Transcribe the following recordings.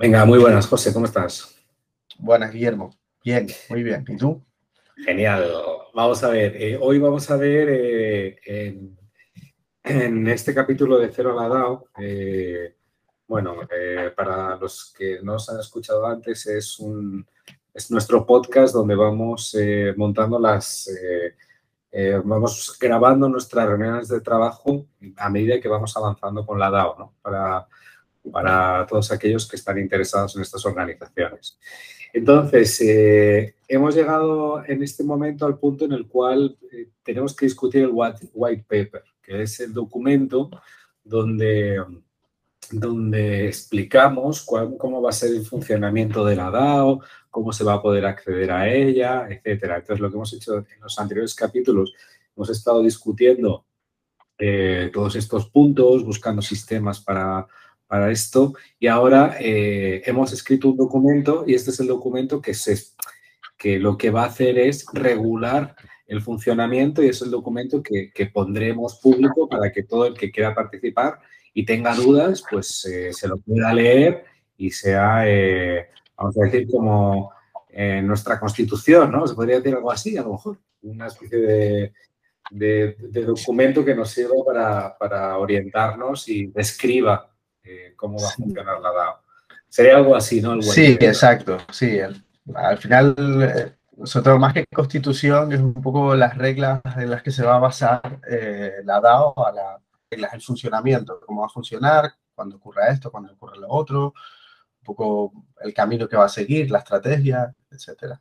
Venga, muy buenas, José, ¿cómo estás? Buenas, Guillermo. Bien, muy bien. ¿Y tú? Genial. Vamos a ver, eh, hoy vamos a ver eh, en, este capítulo de Cero a la DAO, eh, bueno, para los que no os han escuchado antes, es, un, es nuestro podcast donde vamos montando las, vamos grabando nuestras reuniones de trabajo a medida que vamos avanzando con la DAO, ¿no? Para, para todos aquellos que están interesados en estas organizaciones. Entonces, eh, hemos llegado en este momento al punto en el cual eh, tenemos que discutir el white paper, que es el documento donde, donde explicamos cómo va a ser el funcionamiento de la DAO, cómo se va a poder acceder a ella, etcétera. Entonces, lo que hemos hecho en los anteriores capítulos, hemos estado discutiendo eh, todos estos puntos, buscando sistemas para para esto y ahora eh, hemos escrito un documento y este es el documento que, se, que lo que va a hacer es regular el funcionamiento y es el documento que, pondremos público para que todo el que quiera participar y tenga dudas, pues eh, se lo pueda leer y sea, eh, vamos a decir, como nuestra constitución, ¿no? Se podría decir algo así, a lo mejor, una especie de, documento que nos sirva para, para orientarnos y describa eh, cómo va a funcionar la DAO. Sería algo así, ¿no? sí, exacto, sí. al final, eh, nosotros más que constitución es un poco las reglas en las que se va a basar eh, la DAO, a las reglas del funcionamiento, cómo va a funcionar, cuando ocurra esto, cuando ocurra lo otro, un poco el camino que va a seguir, la estrategia, etcétera.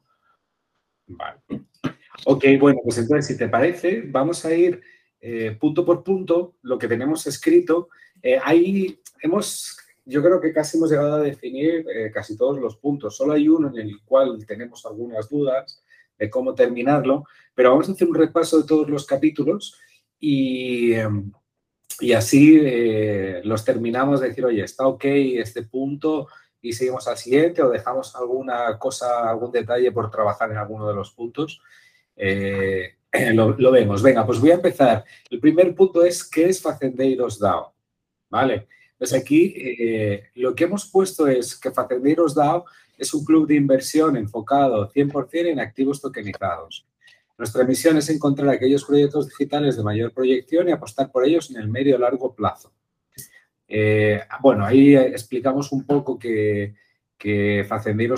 Vale. Ok, bueno, pues entonces, si te parece, vamos a ir punto por punto, lo que tenemos escrito. Hay hemos, yo creo que casi hemos llegado a definir eh, casi todos los puntos. Solo hay uno en el cual tenemos algunas dudas de cómo terminarlo, pero vamos a hacer un repaso de todos los capítulos y, em, y así eh, los terminamos de decir, oye, está ok este punto y seguimos al siguiente o dejamos alguna cosa, algún detalle por trabajar en alguno de los puntos. Eh, lo, lo, vemos. Venga, pues voy a empezar. El primer punto es, ¿qué es Facendeiros DAO? ¿Vale? Pues aquí eh, lo que hemos puesto es que Facendeiros DAO es un club de inversión enfocado 100% en activos tokenizados. Nuestra misión es encontrar aquellos proyectos digitales de mayor proyección y apostar por ellos en el medio y largo plazo. Eh, bueno, ahí explicamos un poco que, que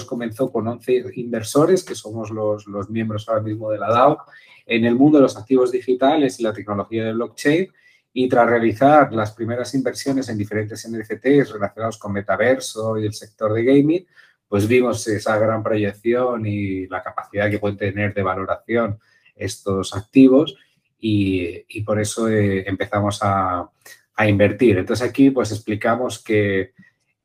comenzó con 11 inversores, que somos los, los miembros ahora mismo de la DAO, en el mundo de los activos digitales y la tecnología de blockchain y tras realizar las primeras inversiones en diferentes NFTs relacionados con metaverso y el sector de gaming, pues vimos esa gran proyección y la capacidad que pueden tener de valoración estos activos y, por eso eh, empezamos a, a, invertir. Entonces aquí pues explicamos que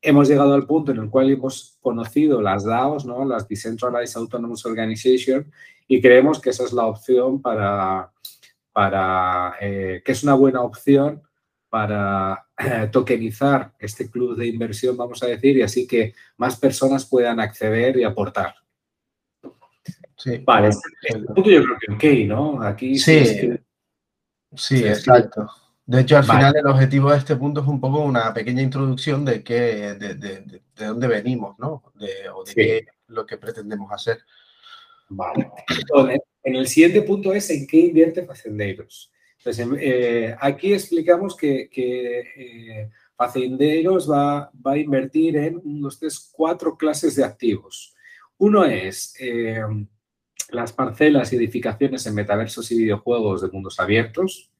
hemos llegado al punto en el cual hemos conocido las DAOs, ¿no? las Decentralized Autonomous Organization, y creemos que esa es la opción para para, eh, que es una buena opción para eh, tokenizar este club de inversión, vamos a decir, y así que más personas puedan acceder y aportar. Sí. Vale, este punto yo creo que ok, ¿no? Aquí sí, sí, exacto. De hecho, al final el objetivo de este punto es un poco una pequeña introducción de qué, de, de, de, dónde venimos, ¿no? De, o de qué lo que pretendemos hacer. Vale. Entonces, en el siguiente punto es en qué invierte Facendeiros. Entonces, eh, aquí explicamos que, que eh, va, a invertir en unos tres, cuatro clases de activos. Uno es eh, las parcelas y edificaciones en metaversos y videojuegos de mundos abiertos.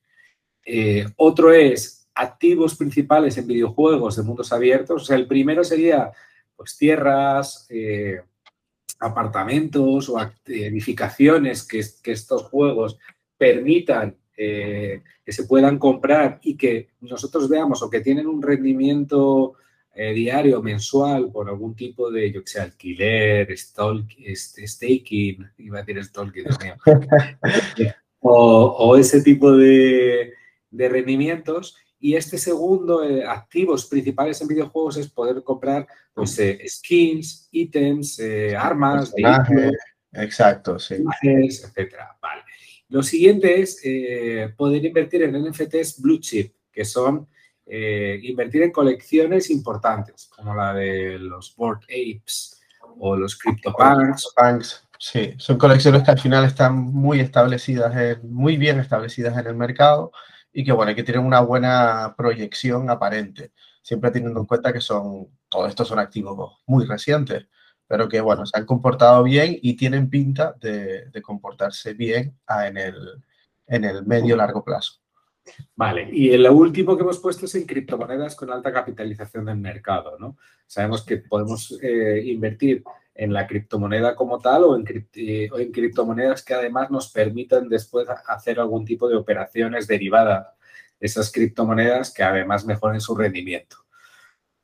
otro es activos principales en videojuegos de mundos abiertos. O sea, el primero sería pues tierras, apartamentos o edificaciones que, estos juegos permitan eh, que se puedan comprar y que nosotros veamos o que tienen un rendimiento eh, diario, mensual, por algún tipo de, yo que sé, alquiler, este, staking, iba a decir stalking, o, ese tipo de, de rendimientos y este segundo, eh, activos principales en videojuegos, es poder comprar pues, eh, skins, ítems, eh, armas, exacto, sí. etcétera. Vale. Lo siguiente es poder invertir en NFTs blue chip, que son invertir en colecciones importantes, como la de los Board Apes o los CryptoPunks. Sí, son colecciones que al final están muy establecidas, muy bien establecidas en el mercado y que, bueno, que tienen una buena proyección aparente, siempre teniendo en cuenta que son, todos estos son activos muy recientes, pero que, bueno, se han comportado bien y tienen pinta de, comportarse bien en el, en el medio-largo plazo. Vale, y el último que hemos puesto es en criptomonedas con alta capitalización del mercado, ¿no? Sabemos que podemos eh, invertir en la criptomoneda como tal o en, eh, o en, criptomonedas que además nos permitan después hacer algún tipo de operaciones derivadas de esas criptomonedas que además mejoren su rendimiento.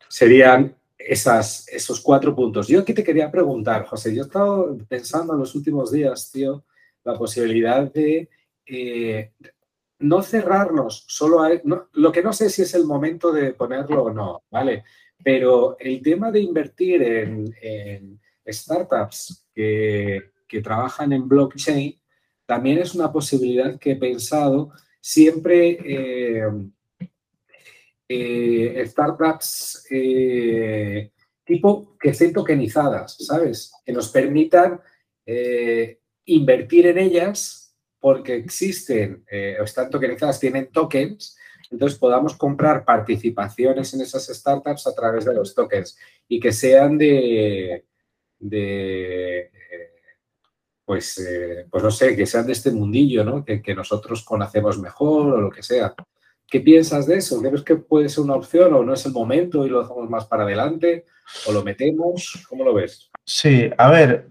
Serían esos cuatro puntos. Yo aquí te quería preguntar, José, yo he estado pensando en los últimos días, tío, la posibilidad de eh, no cerrarnos solo a... lo que no sé si es el momento de ponerlo o no, ¿vale? Pero el tema de invertir en, startups que, trabajan en blockchain también es una posibilidad que he pensado siempre eh, eh, startups eh, tipo que estén tokenizadas, ¿sabes? Que nos permitan invertir en ellas porque existen o están tokenizadas, tienen tokens, entonces podamos comprar participaciones en esas startups a través de los tokens y que sean de, eh, pues, eh, pues no sé, que sean de este mundillo, ¿no? Que, que, nosotros conocemos mejor o lo que sea. ¿Qué piensas de eso? ¿Crees que puede ser una opción o no es el momento y lo hacemos más para adelante? ¿O lo metemos? ¿Cómo lo ves? Sí, a ver,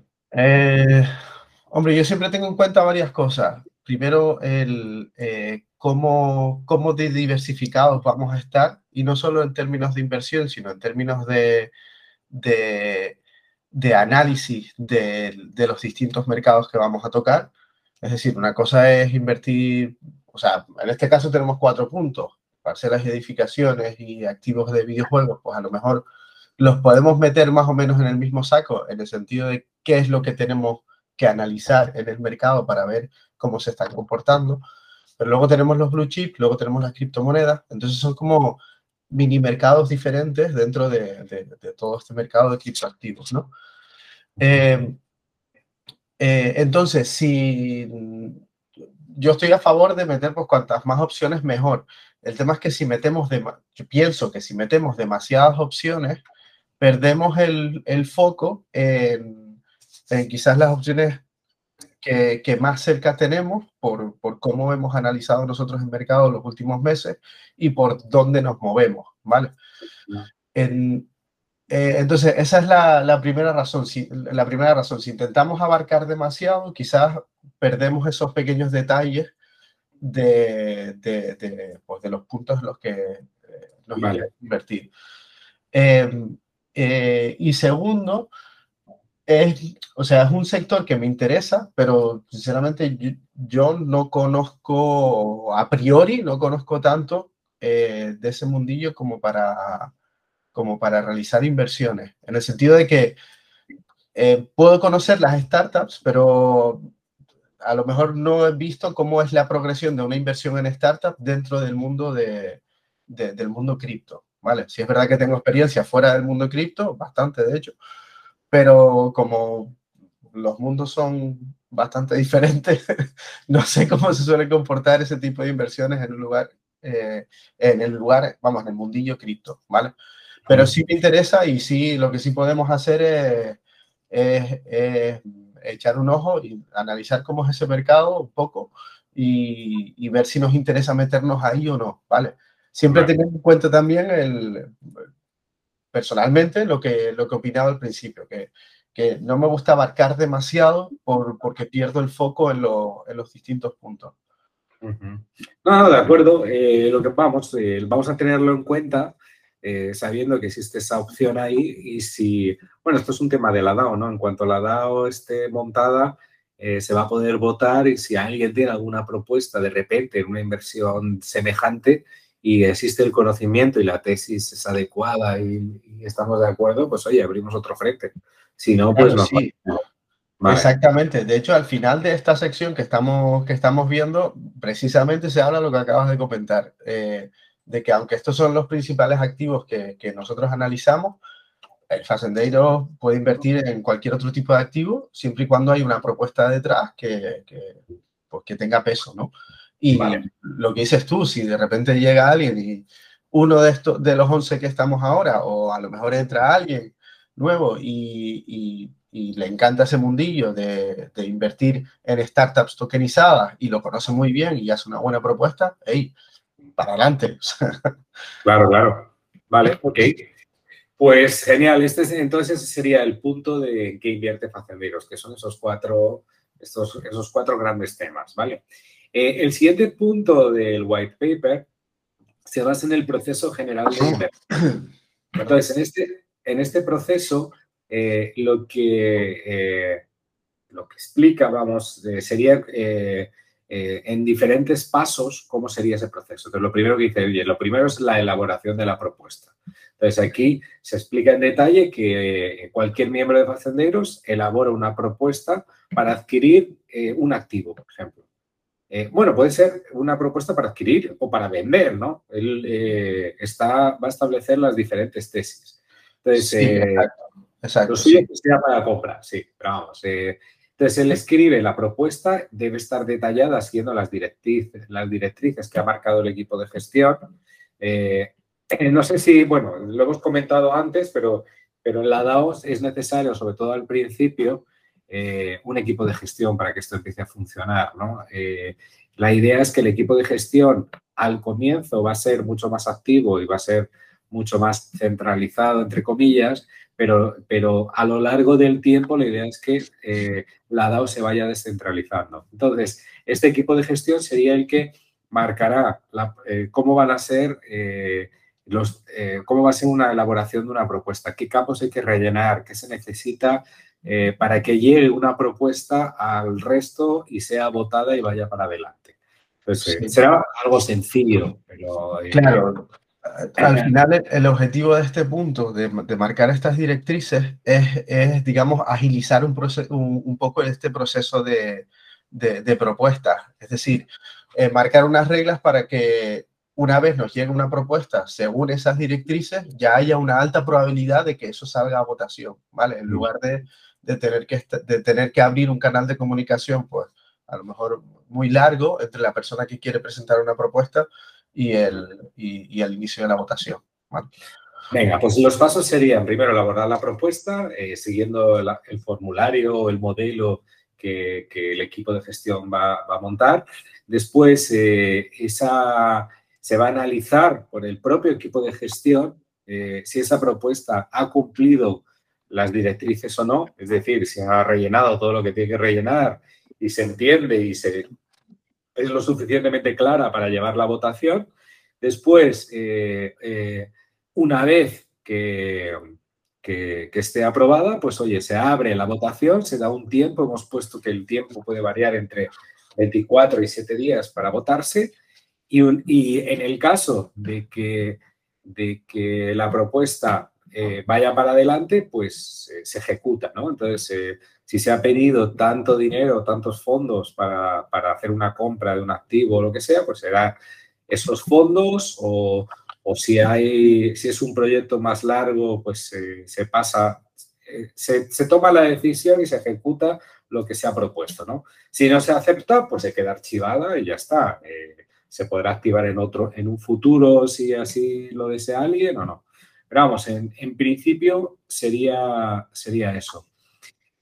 Hombre, yo siempre tengo en cuenta varias cosas. Primero, el, eh, cómo, cómo de diversificados vamos a estar, y no solo en términos de inversión, sino en términos de, de, análisis de, de, los distintos mercados que vamos a tocar. Es decir, una cosa es invertir, o sea, en este caso tenemos cuatro puntos, parcelas y edificaciones y activos de videojuegos, pues a lo mejor los podemos meter más o menos en el mismo saco, en el sentido de qué es lo que tenemos que analizar en el mercado para ver cómo se están comportando. Pero luego tenemos los blue chips, luego tenemos las criptomonedas, entonces son como mini mercados diferentes dentro de, de, todo este mercado de criptoactivos, ¿no? Eh, eh, entonces, si yo estoy a favor de meter pues cuantas más opciones mejor. El tema es que si metemos, de, yo pienso que si metemos demasiadas opciones, perdemos el, el foco en quizás las opciones que, que, más cerca tenemos por, por, cómo hemos analizado nosotros el mercado los últimos meses y por dónde nos movemos, ¿vale? En, eh, entonces, esa es la, la, primera razón. Si, la primera razón, si intentamos abarcar demasiado, quizás perdemos esos pequeños detalles de, de, de, pues de los puntos en los que eh, nos vale. invertir. Eh, eh, y segundo, es, o sea, es un sector que me interesa, pero sinceramente yo, no conozco, a priori, no conozco tanto eh, de ese mundillo como para, como para realizar inversiones. En el sentido de que eh, puedo conocer las startups, pero a lo mejor no he visto cómo es la progresión de una inversión en startup dentro del mundo de, del mundo cripto. ¿vale? Si es verdad que tengo experiencia fuera del mundo cripto, bastante de hecho, pero como los mundos son bastante diferentes, no sé cómo se suele comportar ese tipo de inversiones en un lugar, eh, en el lugar, vamos, en el mundillo cripto, ¿vale? Pero sí me interesa y sí, lo que sí podemos hacer es, echar un ojo y analizar cómo es ese mercado un poco y, y, ver si nos interesa meternos ahí o no, ¿vale? Siempre teniendo en cuenta también el, personalmente lo que, lo que opinaba al principio, que, que no me gusta abarcar demasiado por, porque pierdo el foco en, en los distintos puntos. No, de acuerdo. Eh, lo que vamos, eh, vamos a tenerlo en cuenta eh, sabiendo que existe esa opción ahí y si, bueno, esto es un tema de la DAO, ¿no? En cuanto la DAO esté montada, se va a poder votar y si alguien tiene alguna propuesta de repente en una inversión semejante, y existe el conocimiento y la tesis es adecuada y, estamos de acuerdo, pues oye, abrimos otro frente. Si no, pues no. Sí. Exactamente. De hecho, al final de esta sección que estamos, que estamos viendo, precisamente se habla de lo que acabas de comentar. Eh, de que aunque estos son los principales activos que, que nosotros analizamos, el facendero puede invertir en cualquier otro tipo de activo siempre y cuando hay una propuesta detrás que, que, pues, que tenga peso, ¿no? Y lo que dices tú, si de repente llega alguien y uno de, estos, de los 11 que estamos ahora, o a lo mejor entra alguien nuevo y, y, y le encanta ese mundillo de, de, invertir en startups tokenizadas y lo conoce muy bien y hace una buena propuesta, hey, para adelante. Claro, claro. Vale, ok. Pues genial, este es, entonces ese sería el punto de que invierte Facenderos, que son esos cuatro, estos, esos cuatro grandes temas, ¿vale? Eh, el siguiente punto del white paper se basa en el proceso general de inversión. Entonces, en este, en este proceso, eh, lo, que, eh, lo que explica, vamos, sería en diferentes pasos cómo sería ese proceso. Entonces, lo primero que dice, oye, lo primero es la elaboración de la propuesta. Entonces, aquí se explica en detalle que cualquier miembro de Facenderos elabora una propuesta para adquirir un activo, por ejemplo. Eh, bueno, puede ser una propuesta para adquirir o para vender, ¿no? Él eh, está, va a establecer las diferentes tesis. Entonces, sí, exacto, exacto, lo suyo sí. sea para compra, sí, pero vamos. entonces, él escribe la propuesta, debe estar detallada siguiendo las directrices, las directrices que ha marcado el equipo de gestión. Eh, eh, no sé si, bueno, lo hemos comentado antes, pero, pero en la DAOS es necesario, sobre todo al principio, eh, un equipo de gestión para que esto empiece a funcionar, ¿no? Eh, la idea es que el equipo de gestión al comienzo va a ser mucho más activo y va a ser mucho más centralizado, entre comillas, pero, pero a lo largo del tiempo la idea es que eh, la DAO se vaya descentralizando. Entonces, este equipo de gestión sería el que marcará cómo van a ser los, cómo va a ser una elaboración de una propuesta, qué campos hay que rellenar, qué se necesita eh, para que llegue una propuesta al resto y sea votada y vaya para adelante. Entonces, sí. será algo sencillo, pero... Eh, claro, al final el objetivo de este punto, de, de marcar estas directrices, es, es digamos, agilizar un, un, un, poco este proceso de, de, de propuesta. Es decir, eh, marcar unas reglas para que una vez nos llegue una propuesta según esas directrices, ya haya una alta probabilidad de que eso salga a votación, ¿vale? En lugar de, de, tener, que, de tener que abrir un canal de comunicación, pues a lo mejor muy largo entre la persona que quiere presentar una propuesta y el, y, y inicio de la votación. ¿vale? Venga, pues los pasos serían primero elaborar la propuesta, eh, siguiendo el formulario o el modelo que, que, el equipo de gestión va, va a montar. Después, eh, esa, se va a analizar por el propio equipo de gestión eh, si esa propuesta ha cumplido las directrices o no, es decir, si ha rellenado todo lo que tiene que rellenar y se entiende y se, es lo suficientemente clara para llevar la votación. Después, eh, eh, una vez que, que, esté aprobada, pues oye, se abre la votación, se da un tiempo, hemos puesto que el tiempo puede variar entre 24 y 7 días para votarse. Y, y en el caso de que, de que la propuesta eh, vaya para adelante, pues eh, se ejecuta, ¿no? Entonces, eh, si se ha pedido tanto dinero, tantos fondos para, para, hacer una compra de un activo o lo que sea, pues será esos fondos o, o si, hay, si es un proyecto más largo, pues se pasa, se, se, toma la decisión y se ejecuta lo que se ha propuesto, ¿no? Si no se acepta, pues se queda archivada y ya está. Eh, se podrá activar en otro, en un futuro si así lo desea alguien o no. Pero vamos, en, en principio sería, sería eso.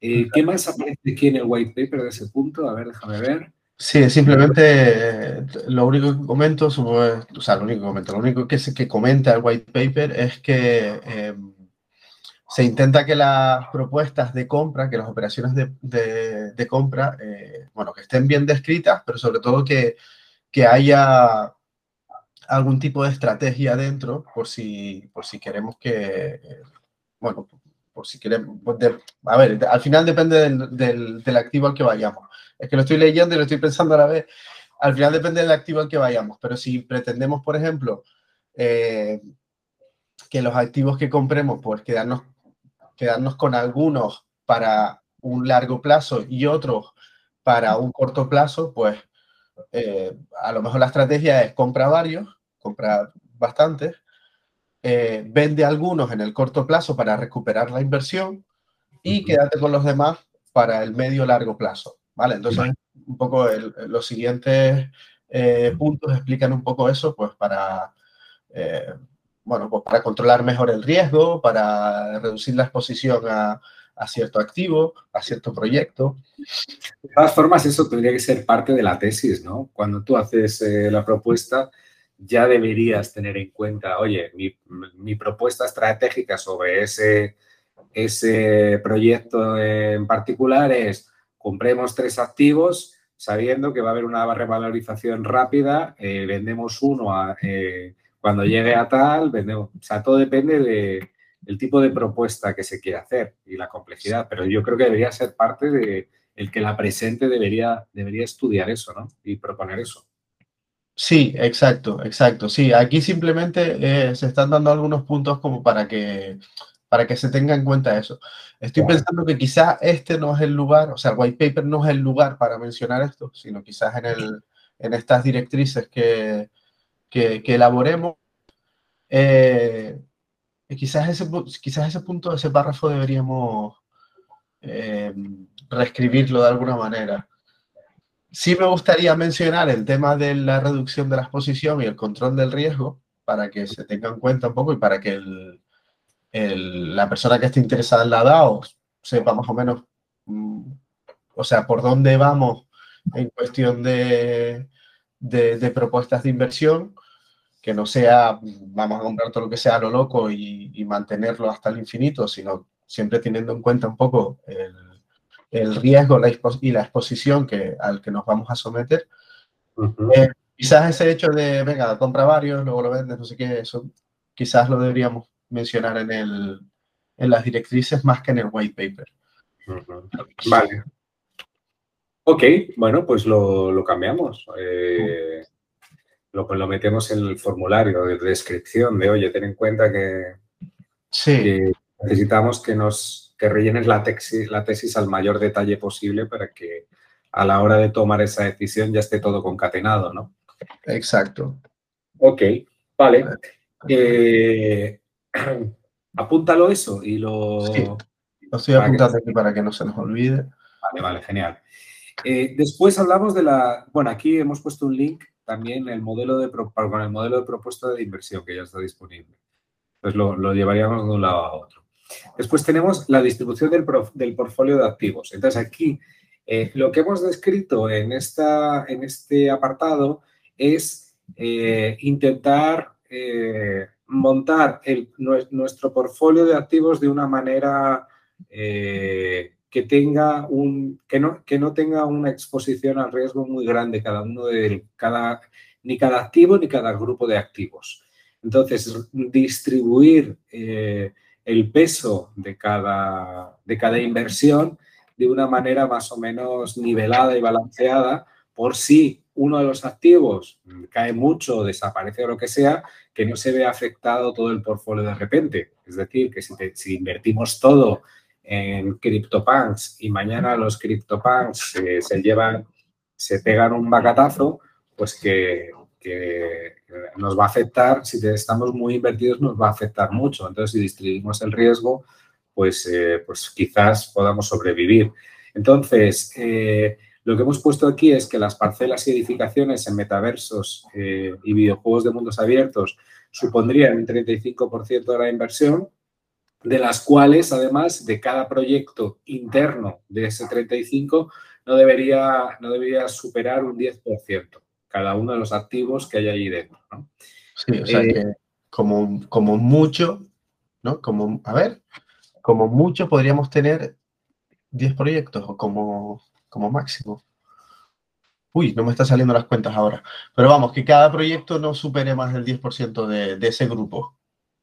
Eh, ¿Qué más aparece aquí en el white paper de ese punto? A ver, déjame ver. Sí, simplemente lo único que comento, o sea, lo único que comento, lo único que, que comenta el white paper es que eh, se intenta que las propuestas de compra, que las operaciones de, de, de compra, eh, bueno, que estén bien descritas, pero sobre todo que, que haya algún tipo de estrategia dentro por si, por si queremos que, bueno, por si queremos, de, a ver, al final depende del, del, del, activo al que vayamos. Es que lo estoy leyendo y lo estoy pensando a la vez. Al final depende del activo al que vayamos, pero si pretendemos, por ejemplo, eh, que los activos que compremos, pues quedarnos, quedarnos con algunos para un largo plazo y otros para un corto plazo, pues eh, a lo mejor la estrategia es compra varios, compra bastantes, eh, vende algunos en el corto plazo para recuperar la inversión y quédate con los demás para el medio largo plazo, ¿vale? Entonces, un poco los siguientes eh, puntos explican un poco eso, pues para, eh, bueno, pues para controlar mejor el riesgo, para reducir la exposición a, a cierto activo, a cierto proyecto. De todas formas, eso tendría que ser parte de la tesis, ¿no? Cuando tú haces la propuesta, ya deberías tener en cuenta, oye, mi, propuesta estratégica sobre ese, ese proyecto en particular es compremos tres activos sabiendo que va a haber una revalorización rápida, eh, vendemos uno eh, cuando llegue a tal, vendemos, o sea, todo depende de, del tipo de propuesta que se quiere hacer y la complejidad, pero yo creo que debería ser parte de el que la presente debería, debería estudiar eso, ¿no? Y proponer eso. Sí, exacto, exacto. Sí, aquí simplemente eh, se están dando algunos puntos como para que, para que se tenga en cuenta eso. Estoy pensando que quizás este no es el lugar, o sea, el white paper no es el lugar para mencionar esto, sino quizás en, el, en estas directrices que, que, elaboremos. Eh, quizás, ese, quizás ese punto, ese párrafo deberíamos eh, reescribirlo de alguna manera. Sí me gustaría mencionar el tema de la reducción de la exposición y el control del riesgo para que se tenga en cuenta un poco y para que la persona que esté interesada en la DAO sepa más o menos, mm, o sea, por dónde vamos en cuestión de, propuestas de inversión, que no sea, vamos a comprar todo lo que sea a lo loco y, y mantenerlo hasta el infinito, sino siempre teniendo en cuenta un poco el, el riesgo y la exposición que, al que nos vamos a someter. Eh, quizás ese hecho de, venga, compra varios, luego lo vendes, no sé qué, eso quizás lo deberíamos mencionar en, el, en las directrices más que en el white paper. Vale. Ok, bueno, pues lo, cambiamos. Eh, lo, pues lo metemos en el formulario de descripción de, oye, ten en cuenta que, sí. que necesitamos que nos que rellenes la tesis, la tesis al mayor detalle posible para que a la hora de tomar esa decisión ya esté todo concatenado, ¿no? Exacto. Ok, vale. Eh, apúntalo eso y lo... Sí, lo estoy apuntando aquí para que no se nos olvide. Vale, vale, genial. Eh, después hablamos de la... Bueno, aquí hemos puesto un link también el modelo de, con el modelo de propuesta de inversión que ya está disponible. Pues lo, lo llevaríamos de un lado a otro. Después tenemos la distribución del, del portfolio de activos. Entonces, aquí eh, lo que hemos descrito en, esta, en este apartado es eh, intentar eh, montar nuestro portfolio de activos de una manera que, tenga un, que, no, que no tenga una exposición al riesgo muy grande cada uno de cada, ni cada activo ni cada grupo de activos. Entonces, distribuir el peso de cada, de cada inversión de una manera más o menos nivelada y balanceada por si uno de los activos cae mucho, desaparece o lo que sea, que no se vea afectado todo el portfolio de repente. Es decir, que si, invertimos todo en CryptoPunks y mañana los CryptoPunks se llevan, se pegan un bacatazo, pues que, que nos va a afectar, si estamos muy invertidos, nos va a afectar mucho. Entonces, si distribuimos el riesgo, pues, eh, pues quizás podamos sobrevivir. Entonces, eh, lo que hemos puesto aquí es que las parcelas y edificaciones en metaversos eh, y videojuegos de mundos abiertos supondrían un 35% de la inversión, de las cuales, además, de cada proyecto interno de ese 35%, no debería, no debería superar un 10% cada uno de los activos que hay ahí dentro. ¿no? Sí, o sea eh, que como, como mucho, ¿no? Como, a ver, como mucho podríamos tener 10 proyectos o como, como máximo. Uy, no me están saliendo las cuentas ahora. Pero vamos, que cada proyecto no supere más del 10% de, de, ese grupo.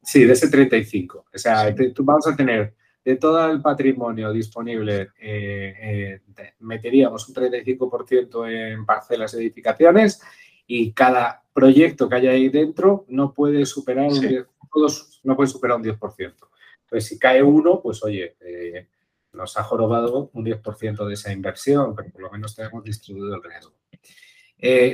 Sí, de ese 35. O sea, tú vamos a tener de todo el patrimonio disponible, eh, eh, meteríamos un 35% en parcelas y edificaciones y cada proyecto que haya ahí dentro no puede superar un 10%, todos no puede superar un 10%. Entonces, si cae uno, pues oye, eh, nos ha jorobado un 10% de esa inversión, pero por lo menos tenemos distribuido el riesgo.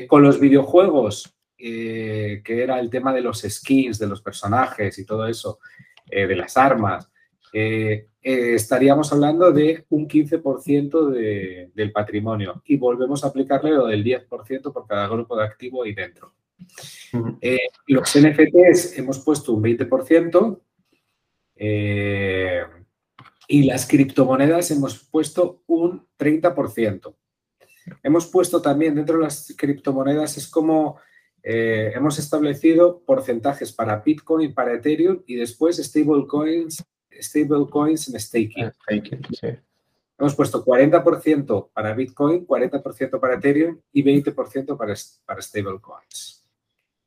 con los videojuegos, que era el tema de los skins, de los personajes y todo eso, de las armas, estaríamos hablando de un 15% del patrimonio y volvemos a aplicarle lo del 10% por cada grupo de activo ahí dentro. Eh, los NFTs hemos puesto un 20% eh, y las criptomonedas hemos puesto un 30%. Hemos puesto también dentro de las criptomonedas, es como eh, hemos establecido porcentajes para Bitcoin, para Ethereum y después stablecoins, stablecoins en staking. Hemos puesto 40% para Bitcoin, 40% para Ethereum y 20% para, para stablecoins.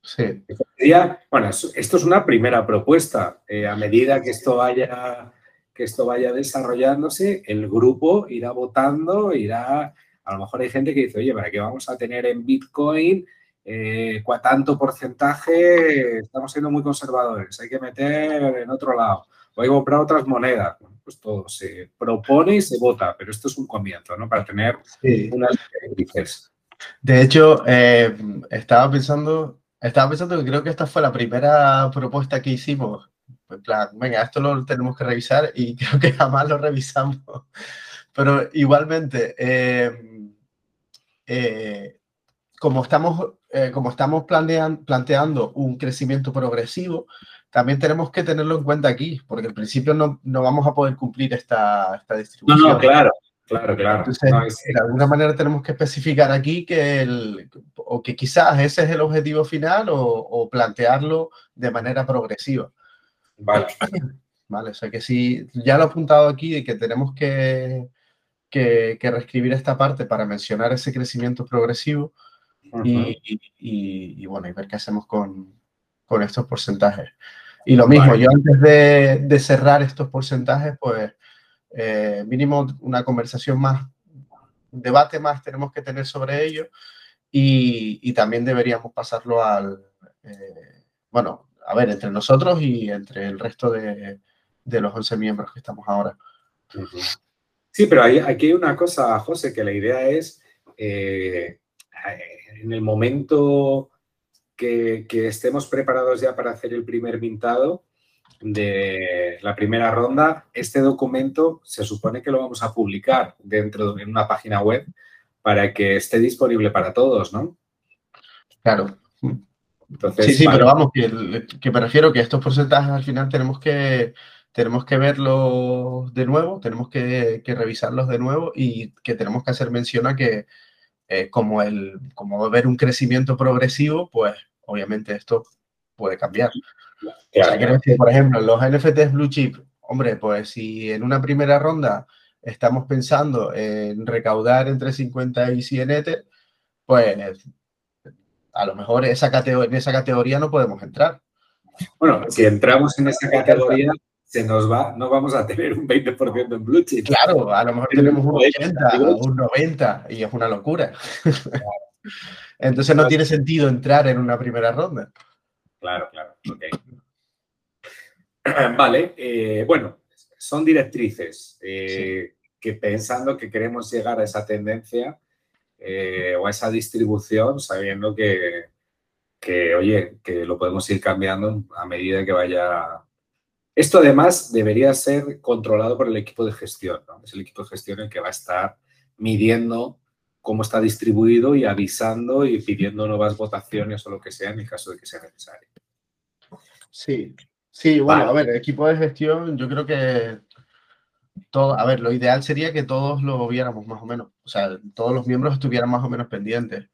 Sí. bueno, esto es una primera propuesta. Eh, a medida que esto vaya que esto vaya desarrollándose, el grupo irá votando, irá. A lo mejor hay gente que dice, oye, ¿para qué vamos a tener en Bitcoin eh, tanto porcentaje? Estamos siendo muy conservadores, hay que meter en otro lado. Hay que comprar otras monedas. pues todo se propone y se vota, pero esto es un comienzo, ¿no? Para tener unas directrices. De hecho, eh, estaba pensando estaba pensando que creo que esta fue la primera propuesta que hicimos. En plan, venga, esto lo tenemos que revisar y creo que jamás lo revisamos. Pero igualmente, eh, eh, como estamos, como estamos planteando un crecimiento progresivo, también tenemos que tenerlo en cuenta aquí, porque al principio no, no vamos a poder cumplir esta, esta distribución. No, no, claro. Claro, claro. Entonces, de alguna manera tenemos que especificar aquí que, el, o que quizás ese es el objetivo final o, plantearlo de manera progresiva. Vale. Vale, o sea que sí, ya lo he apuntado aquí de que tenemos que, que, reescribir esta parte para mencionar ese crecimiento progresivo y, y, bueno, y ver qué hacemos con, con estos porcentajes. Y lo mismo, yo antes de, de cerrar estos porcentajes, pues eh, mínimo una conversación más, debate más tenemos que tener sobre ello y, también deberíamos pasarlo al, eh, bueno, a ver, entre nosotros y entre el resto de, los 11 miembros que estamos ahora. Sí, pero hay, aquí hay una cosa, José, que la idea es, eh, en el momento que, que, estemos preparados ya para hacer el primer mintado, de la primera ronda, este documento se supone que lo vamos a publicar dentro de una página web para que esté disponible para todos, ¿no? Claro. Entonces, sí, sí, pero vamos, que, me refiero que estos porcentajes al final tenemos que, tenemos que verlos de nuevo, tenemos que, revisarlos de nuevo y que tenemos que hacer mención a que eh, como, el, como haber un crecimiento progresivo, pues obviamente esto puede cambiar por ejemplo, los NFTs Blue Chip, hombre, pues si en una primera ronda estamos pensando en recaudar entre 50 y 100 Ether, pues a lo mejor esa en esa categoría no podemos entrar. Bueno, si entramos en esa categoría, se nos va, no vamos a tener un 20% en Blue Chip. Claro, a lo mejor tenemos un 80 o un 90 y es una locura. Entonces no tiene sentido entrar en una primera ronda. Claro, claro. Vale, eh, bueno, son directrices eh, que pensando que queremos llegar a esa tendencia eh, o a esa distribución, sabiendo que, oye, que lo podemos ir cambiando a medida que vaya. Esto además debería ser controlado por el equipo de gestión, ¿no? Es el equipo de gestión el que va a estar midiendo cómo está distribuido y avisando y pidiendo nuevas votaciones o lo que sea en el caso de que sea necesario. Sí, sí, bueno, a ver, equipo de gestión, yo creo que todo, a ver, lo ideal sería que todos lo viéramos más o menos, o sea, todos los miembros estuvieran más o menos pendientes,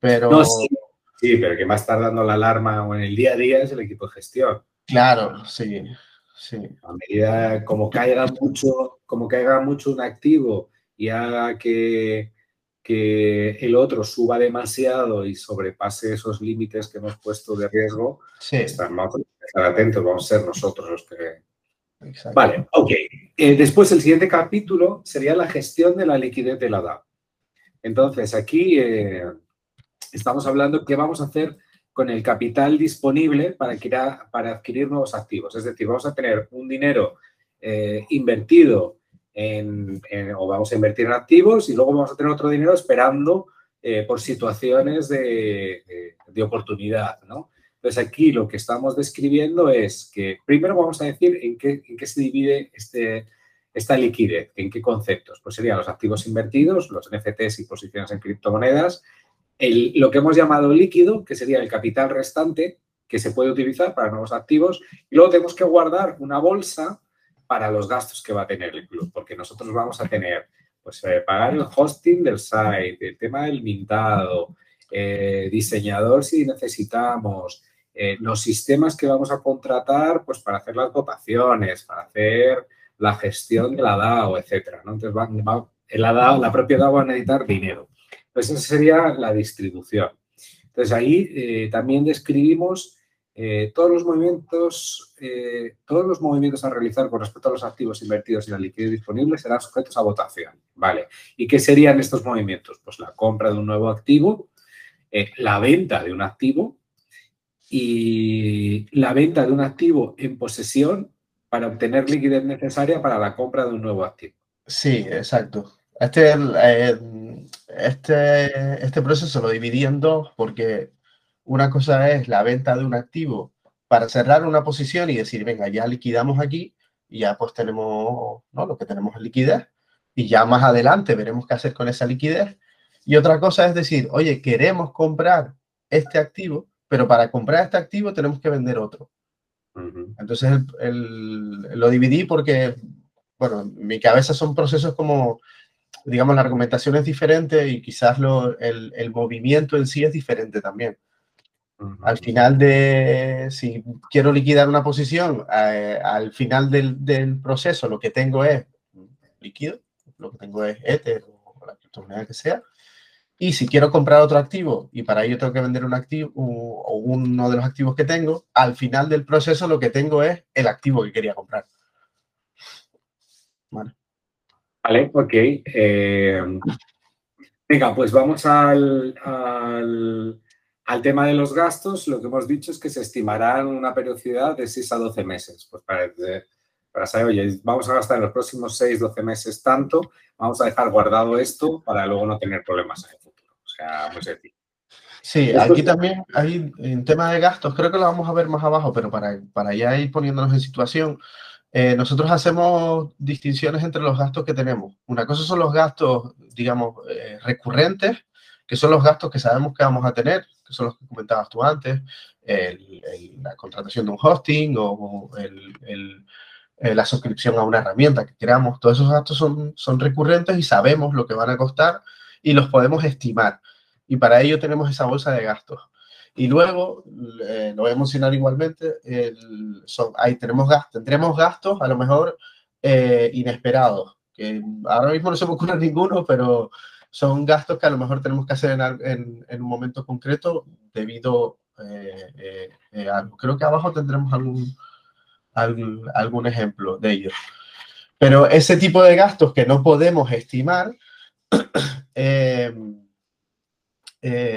pero... sí, pero que va a estar dando la alarma o en el día a día es el equipo de gestión. Claro, sí, sí. A medida como caiga mucho, como caiga mucho un activo y haga que que el otro suba demasiado y sobrepase esos límites que hemos puesto de riesgo, sí. estar, atentos, vamos a ser nosotros los que... Vale, ok. Eh, después el siguiente capítulo sería la gestión de la liquidez de la DAO. Entonces, aquí eh, estamos hablando qué vamos a hacer con el capital disponible para, para adquirir nuevos activos. Es decir, vamos a tener un dinero eh, invertido o vamos a invertir en activos y luego vamos a tener otro dinero esperando eh, por situaciones de, de, oportunidad, ¿no? Entonces aquí lo que estamos describiendo es que primero vamos a decir en qué, en qué se divide este, esta liquidez, en qué conceptos. Pues serían los activos invertidos, los NFTs y posiciones en criptomonedas, el, lo que hemos llamado líquido, que sería el capital restante, que se puede utilizar para nuevos activos, y luego tenemos que guardar una bolsa para los gastos que va a tener el club, porque nosotros vamos a tener, pues, eh, pagar el hosting del site, el tema del mintado, eh, diseñador si necesitamos, eh, los sistemas que vamos a contratar, pues, para hacer las votaciones, para hacer la gestión de la DAO, etcétera, ¿no? Entonces, va, la, DAO, la propia DAO va a necesitar dinero. Entonces, esa sería la distribución. Entonces, ahí también describimos eh, todos los movimientos, eh, todos los movimientos a realizar con respecto a los activos invertidos y la liquidez disponible serán sujetos a votación, ¿vale? ¿Y qué serían estos movimientos? Pues la compra de un nuevo activo, eh, la venta de un activo y la venta de un activo en posesión para obtener liquidez necesaria para la compra de un nuevo activo. Sí, exacto. Este, este, este proceso lo dividí en dos porque una cosa es la venta de un activo para cerrar una posición y decir, venga, ya liquidamos aquí y ya pues tenemos ¿no? lo que tenemos en liquidez y ya más adelante veremos qué hacer con esa liquidez. Y otra cosa es decir, oye, queremos comprar este activo, pero para comprar este activo tenemos que vender otro. Entonces lo dividí porque, bueno, en mi cabeza son procesos como, digamos, la argumentación es diferente y quizás lo, el, el movimiento en sí es diferente también. Al final de, si quiero liquidar una posición, eh, al final del, proceso lo que tengo es líquido, lo que tengo es Ether o la criptomoneda que sea. Y si quiero comprar otro activo y para ello tengo que vender un activo o uno de los activos que tengo, al final del proceso lo que tengo es el activo que quería comprar. Vale. Vale, ok. Eh, venga, pues vamos al al tema de los gastos, lo que hemos dicho es que se estimarán una periodicidad de 6 a 12 meses. Pues para, para saber, oye, vamos a gastar en los próximos 6, 12 meses tanto, vamos a dejar guardado esto para luego no tener problemas en el futuro. O sea, muy sencillo. Sí, aquí también hay en tema de gastos, creo que lo vamos a ver más abajo, pero para, para ya ir poniéndonos en situación, eh, nosotros hacemos distinciones entre los gastos que tenemos. Una cosa son los gastos, digamos, eh, recurrentes, que son los gastos que sabemos que vamos a tener, que son los que comentabas tú antes, la contratación de un hosting o eh, la suscripción a una herramienta que creamos. Todos esos gastos son, son recurrentes y sabemos lo que van a costar y los podemos estimar. Y para ello tenemos esa bolsa de gastos. Y luego, eh, lo voy a mencionar igualmente, son, ahí tenemos gastos, tendremos gastos a lo mejor eh, inesperados, que ahora mismo no se me ocurre ninguno, pero son gastos que a lo mejor tenemos que hacer en, un momento concreto debido eh, eh, eh, a. Creo que abajo tendremos algún, algún, ejemplo de ello. Pero ese tipo de gastos que no podemos estimar,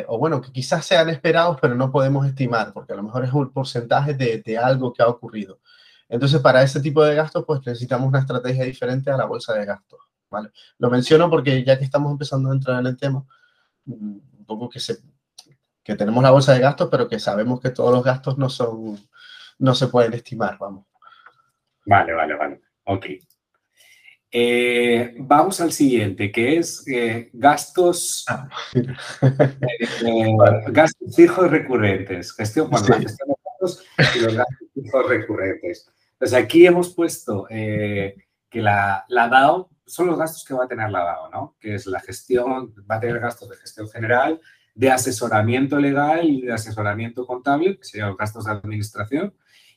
o bueno, que quizás sean esperados, pero no podemos estimar, porque a lo mejor es un porcentaje de, de, algo que ha ocurrido. Entonces, para ese tipo de gastos, pues necesitamos una estrategia diferente a la bolsa de gastos. Lo menciono porque ya que estamos empezando a entrar en el tema, un poco que, se, que tenemos la bolsa de gastos, pero que sabemos que todos los gastos no son, no se pueden estimar, vamos. Vale, vale, vale. Ok. Eh, vamos al siguiente, que es eh, gastos, ah, eh, gastos fijos recurrentes. Gestión, bueno, la gestión de gastos y los gastos fijos recurrentes. Entonces, aquí hemos puesto que la, la DAO son los gastos que va a tener la DAO, ¿no? Que es la gestión, va a tener gastos de gestión general, de asesoramiento legal y de asesoramiento contable, que serían los gastos de administración,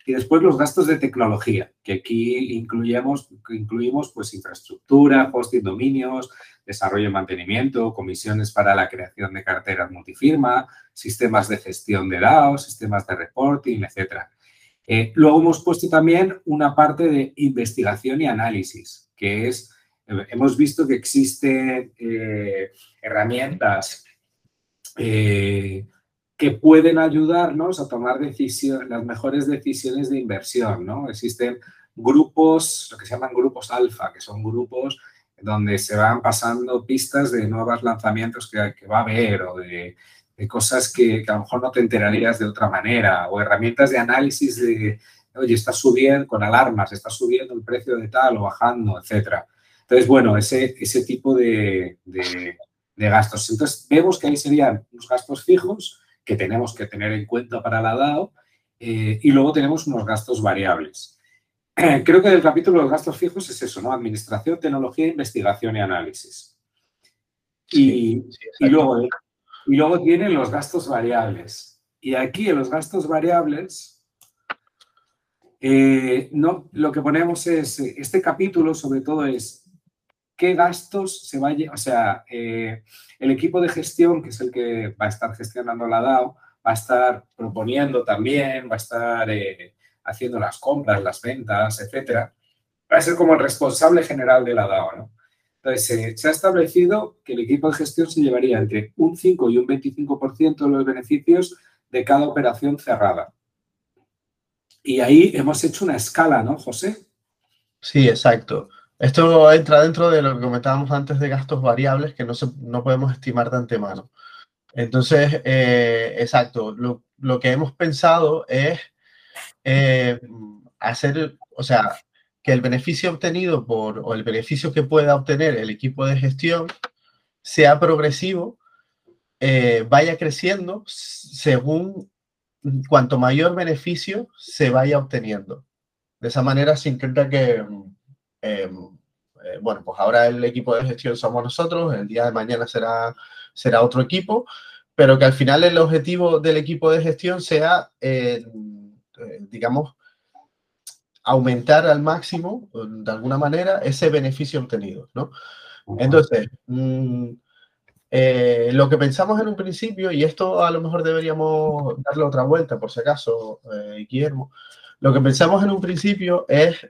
y después los gastos de tecnología, que aquí incluimos, incluimos pues infraestructura, hosting, dominios, desarrollo y mantenimiento, comisiones para la creación de carteras multifirma, sistemas de gestión de DAO, sistemas de reporting, etc. Eh, luego hemos puesto también una parte de investigación y análisis, que es hemos visto que existen eh, herramientas eh, que pueden ayudarnos a tomar decisiones, las mejores decisiones de inversión, ¿no? Existen grupos, lo que se llaman grupos alfa, que son grupos donde se van pasando pistas de nuevos lanzamientos que, que va a haber o de, cosas que, a lo mejor no te enterarías de otra manera o herramientas de análisis de, oye, está subiendo con alarmas, está subiendo el precio de tal o bajando, etcétera. Entonces, bueno, ese, ese tipo de, de, gastos. Entonces, vemos que ahí serían unos gastos fijos que tenemos que tener en cuenta para la DAO eh, y luego tenemos unos gastos variables. creo que el capítulo de los gastos fijos es eso, ¿no? Administración, tecnología, investigación y análisis. Y, luego, y luego tienen los gastos variables. Y aquí en los gastos variables, eh, no, lo que ponemos es, este capítulo sobre todo es qué gastos se va a, o sea, eh, el equipo de gestión, que es el que va a estar gestionando la DAO, va a estar proponiendo también, va a estar eh, haciendo las compras, las ventas, etcétera, va a ser como el responsable general de la DAO, ¿no? Entonces, se ha establecido que el equipo de gestión se llevaría entre un 5 y un 25% de los beneficios de cada operación cerrada. Y ahí hemos hecho una escala, ¿no, José? Sí, exacto. Esto entra dentro de lo que comentábamos antes de gastos variables que no, no podemos estimar de antemano. Entonces, eh, exacto, lo, lo, que hemos pensado es eh, hacer, o sea, que el beneficio obtenido por, o el beneficio que pueda obtener el equipo de gestión sea progresivo, eh, vaya creciendo según cuanto mayor beneficio se vaya obteniendo. De esa manera se intenta que, eh, bueno, pues ahora el equipo de gestión somos nosotros, el día de mañana será, será otro equipo, pero que al final el objetivo del equipo de gestión sea eh, digamos, aumentar al máximo, de alguna manera, ese beneficio obtenido, ¿no? Entonces, mm, eh, lo que pensamos en un principio, y esto a lo mejor deberíamos darle otra vuelta, por si acaso, eh, Guillermo, lo que pensamos en un principio es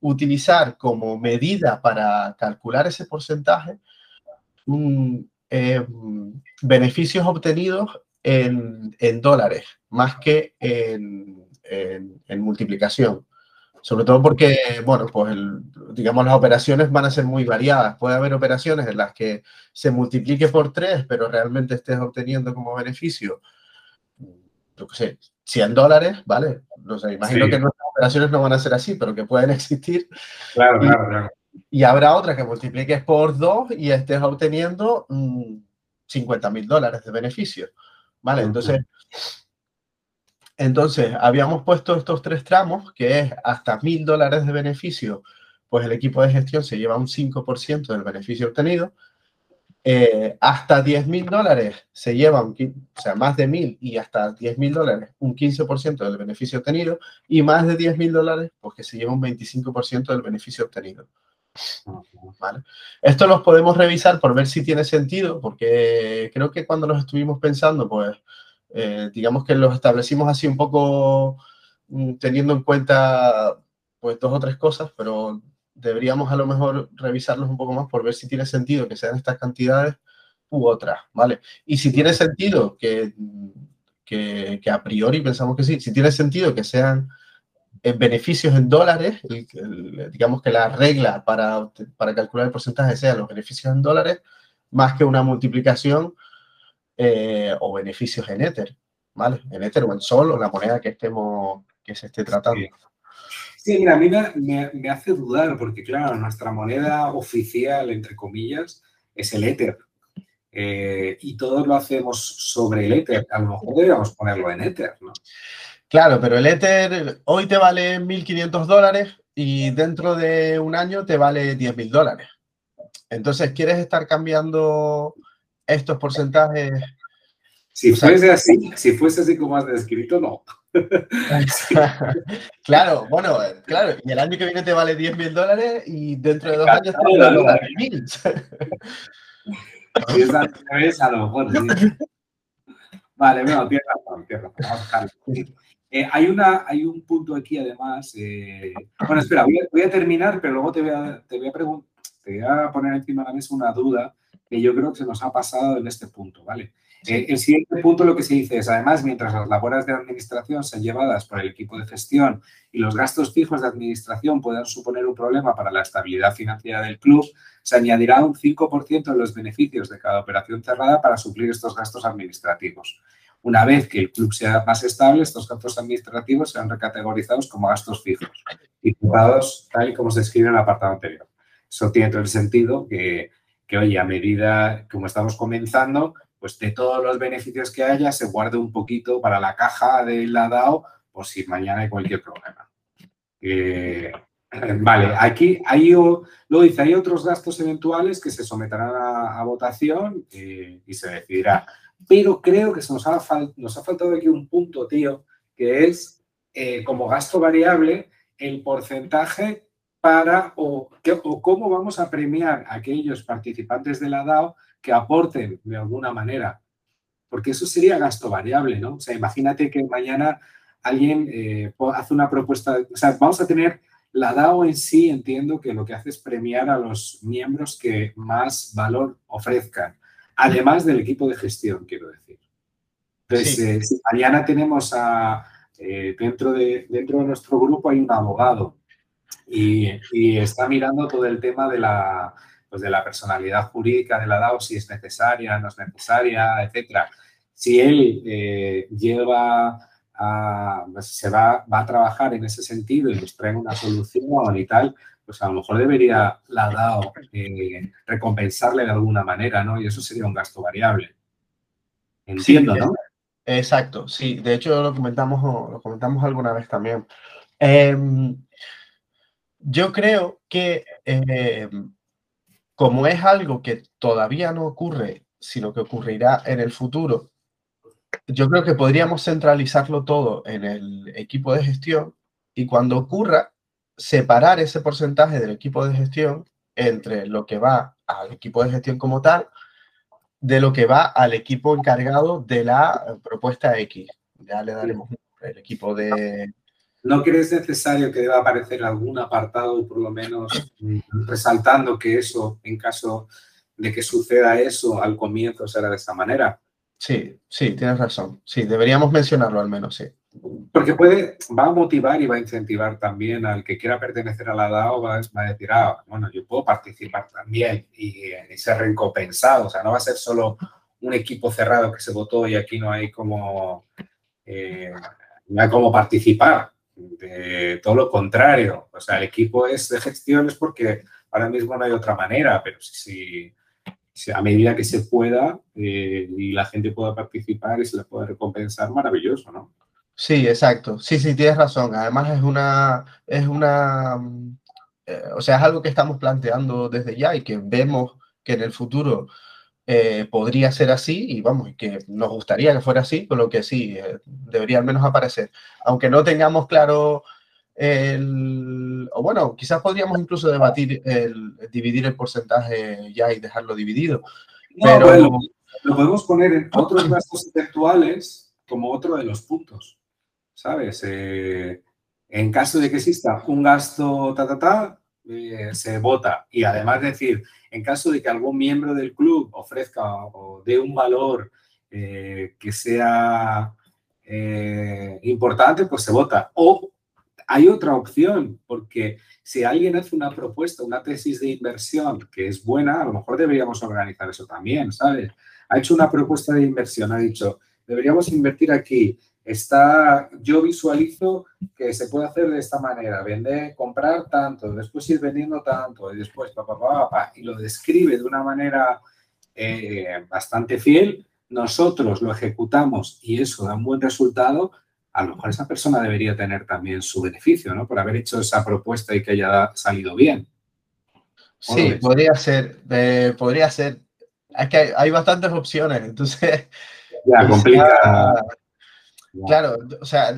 utilizar como medida para calcular ese porcentaje beneficios obtenidos en, dólares más que en, multiplicación. Sobre todo porque, bueno, pues digamos las operaciones van a ser muy variadas. Puede haber operaciones en las que se multiplique por 3, pero realmente estés obteniendo como beneficio, 100 dólares, ¿vale? No sé, imagino que nuestras operaciones no van a ser así, pero que pueden existir. Claro, claro, claro. Y habrá otras que multipliques por 2 y estés obteniendo 50 mm, mil dólares de beneficio. ¿Vale? Entonces, entonces, habíamos puesto estos tres tramos, que es hasta mil dólares de beneficio, pues el equipo de gestión se lleva un 5% del beneficio obtenido. Eh, hasta 10 mil dólares se lleva, un, o sea, más de mil y hasta 10 mil dólares un 15% del beneficio obtenido y más de 10 mil dólares, pues se lleva un 25% del beneficio obtenido. ¿Vale? Esto los podemos revisar por ver si tiene sentido, porque creo que cuando nos estuvimos pensando, pues, eh, digamos que los establecimos así un poco mm, teniendo en cuenta, pues, dos o tres cosas, pero deberíamos a lo mejor revisarlos un poco más por ver si tiene sentido que sean estas cantidades u otras, ¿vale? Y si tiene sentido que, que, que a priori pensamos que sí, si tiene sentido que sean beneficios en dólares, digamos que la regla para, para, calcular el porcentaje sea los beneficios en dólares, más que una multiplicación eh, o beneficios en Ether, ¿vale? En Ether o en Sol o la moneda que estemos, que se esté tratando. Sí, mira, a mí me, me, hace dudar porque, claro, nuestra moneda oficial, entre comillas, es el Ether. Eh, y todos lo hacemos sobre el Ether. A lo mejor deberíamos ponerlo en Ether, ¿no? Claro, pero el Ether hoy te vale 1.500 dólares y dentro de un año te vale 10.000 dólares. Entonces, ¿quieres estar cambiando estos porcentajes? Si fuese así, si fuese así como has descrito, no. claro, bueno, claro, y el año que viene te vale 10.000 dólares y dentro de dos años te vale 10.000. Si es a lo mejor, Vale, bueno, tienes razón, tienes razón. Eh, hay, una, hay un punto aquí, además. Eh, bueno, espera, voy a, terminar, pero luego te voy a, te voy a, te voy a poner encima de la mesa una duda que yo creo que se nos ha pasado en este punto, ¿vale? Eh, el siguiente punto lo que se dice es, además, mientras las labores de administración sean llevadas por el equipo de gestión y los gastos fijos de administración puedan suponer un problema para la estabilidad financiera del club, se añadirá un 5% en los beneficios de cada operación cerrada para suplir estos gastos administrativos. Una vez que el club sea más estable, estos gastos administrativos serán recategorizados como gastos fijos y tratados tal y como se describe en el apartado anterior. Eso tiene todo el sentido que, que, oye, a medida, como estamos comenzando, pues de todos los beneficios que haya, se guarde un poquito para la caja de la DAO por si mañana hay cualquier problema. vale, aquí hay, luego dice, hay otros gastos eventuales que se someterán a, votación eh, y se decidirá. Pero creo que se nos ha, nos ha faltado aquí un punto, tío, que es eh, como gasto variable el porcentaje para o, o cómo vamos a premiar a aquellos participantes de la DAO que aporten de alguna manera, porque eso sería gasto variable, ¿no? O sea, imagínate que mañana alguien eh, hace una propuesta, o sea, vamos a tener la DAO en sí, entiendo que lo que hace es premiar a los miembros que más valor ofrezcan, además del equipo de gestión, quiero decir. Entonces, eh, mañana tenemos a, eh, dentro, de, dentro de nuestro grupo hay un abogado y, y está mirando todo el tema de la, pues de la personalidad jurídica de la DAO, si es necesaria, no es necesaria, etcétera. Si él eh, lleva a, pues, se va, va, a trabajar en ese sentido y nos trae una solución y tal, pues a lo mejor debería la DAO eh, recompensarle de alguna manera, ¿no? Y eso sería un gasto variable. Entiendo, ¿no? Exacto, sí. De hecho, lo comentamos, lo comentamos alguna vez también. Em, yo creo que em, como es algo que todavía no ocurre, sino que ocurrirá en el futuro, yo creo que podríamos centralizarlo todo en el equipo de gestión y cuando ocurra, separar ese porcentaje del equipo de gestión entre lo que va al equipo de gestión como tal, de lo que va al equipo encargado de la propuesta X. Ya le daremos el equipo de ¿No crees necesario que deba aparecer algún apartado, por lo menos, resaltando que eso, en caso de que suceda eso, al comienzo será de esa manera? Sí, sí, tienes razón. Sí, deberíamos mencionarlo al menos, sí. Porque puede, va a motivar y va a incentivar también al que quiera pertenecer a la DAO, va, a decir, ah, bueno, yo puedo participar también y, ser recompensado. O sea, no va a ser solo un equipo cerrado que se votó y aquí no hay como, eh, no hay como participar de todo lo contrario. O sea, el equipo es de gestión es porque ahora mismo no hay otra manera, pero si, a medida que se pueda eh, y la gente pueda participar y se le pueda recompensar, maravilloso, ¿no? Sí, exacto. Sí, sí, tienes razón. Además es una, es una, eh, o sea, es algo que estamos planteando desde ya y que vemos que en el futuro eh, podría ser así y vamos, que nos gustaría que fuera así, con lo que sí, eh, debería al menos aparecer. Aunque no tengamos claro el, o bueno, quizás podríamos incluso debatir el, dividir el porcentaje ya y dejarlo dividido. pero... lo podemos poner en otros gastos intelectuales como otro de los puntos, ¿sabes? Eh, en caso de que exista un gasto ta, ta, ta, se vota y además decir, en caso de que algún miembro del club ofrezca o dé un valor eh, que sea eh, importante, pues se vota. O hay otra opción, porque si alguien hace una propuesta, una tesis de inversión que es buena, a lo mejor deberíamos organizar eso también, ¿sabes? Ha hecho una propuesta de inversión, ha dicho, deberíamos invertir aquí, está, yo visualizo que se puede hacer de esta manera, vender, comprar tanto, después ir vendiendo tanto y después papá, y lo describe de una manera eh, bastante fiel, nosotros lo ejecutamos y eso da un buen resultado, a lo mejor esa persona debería tener también su beneficio, ¿no? Por haber hecho esa propuesta y que haya salido bien. Sí, podría ser, eh, podría ser. Es que hay, bastantes opciones, entonces... Ya, complica Claro, o sea,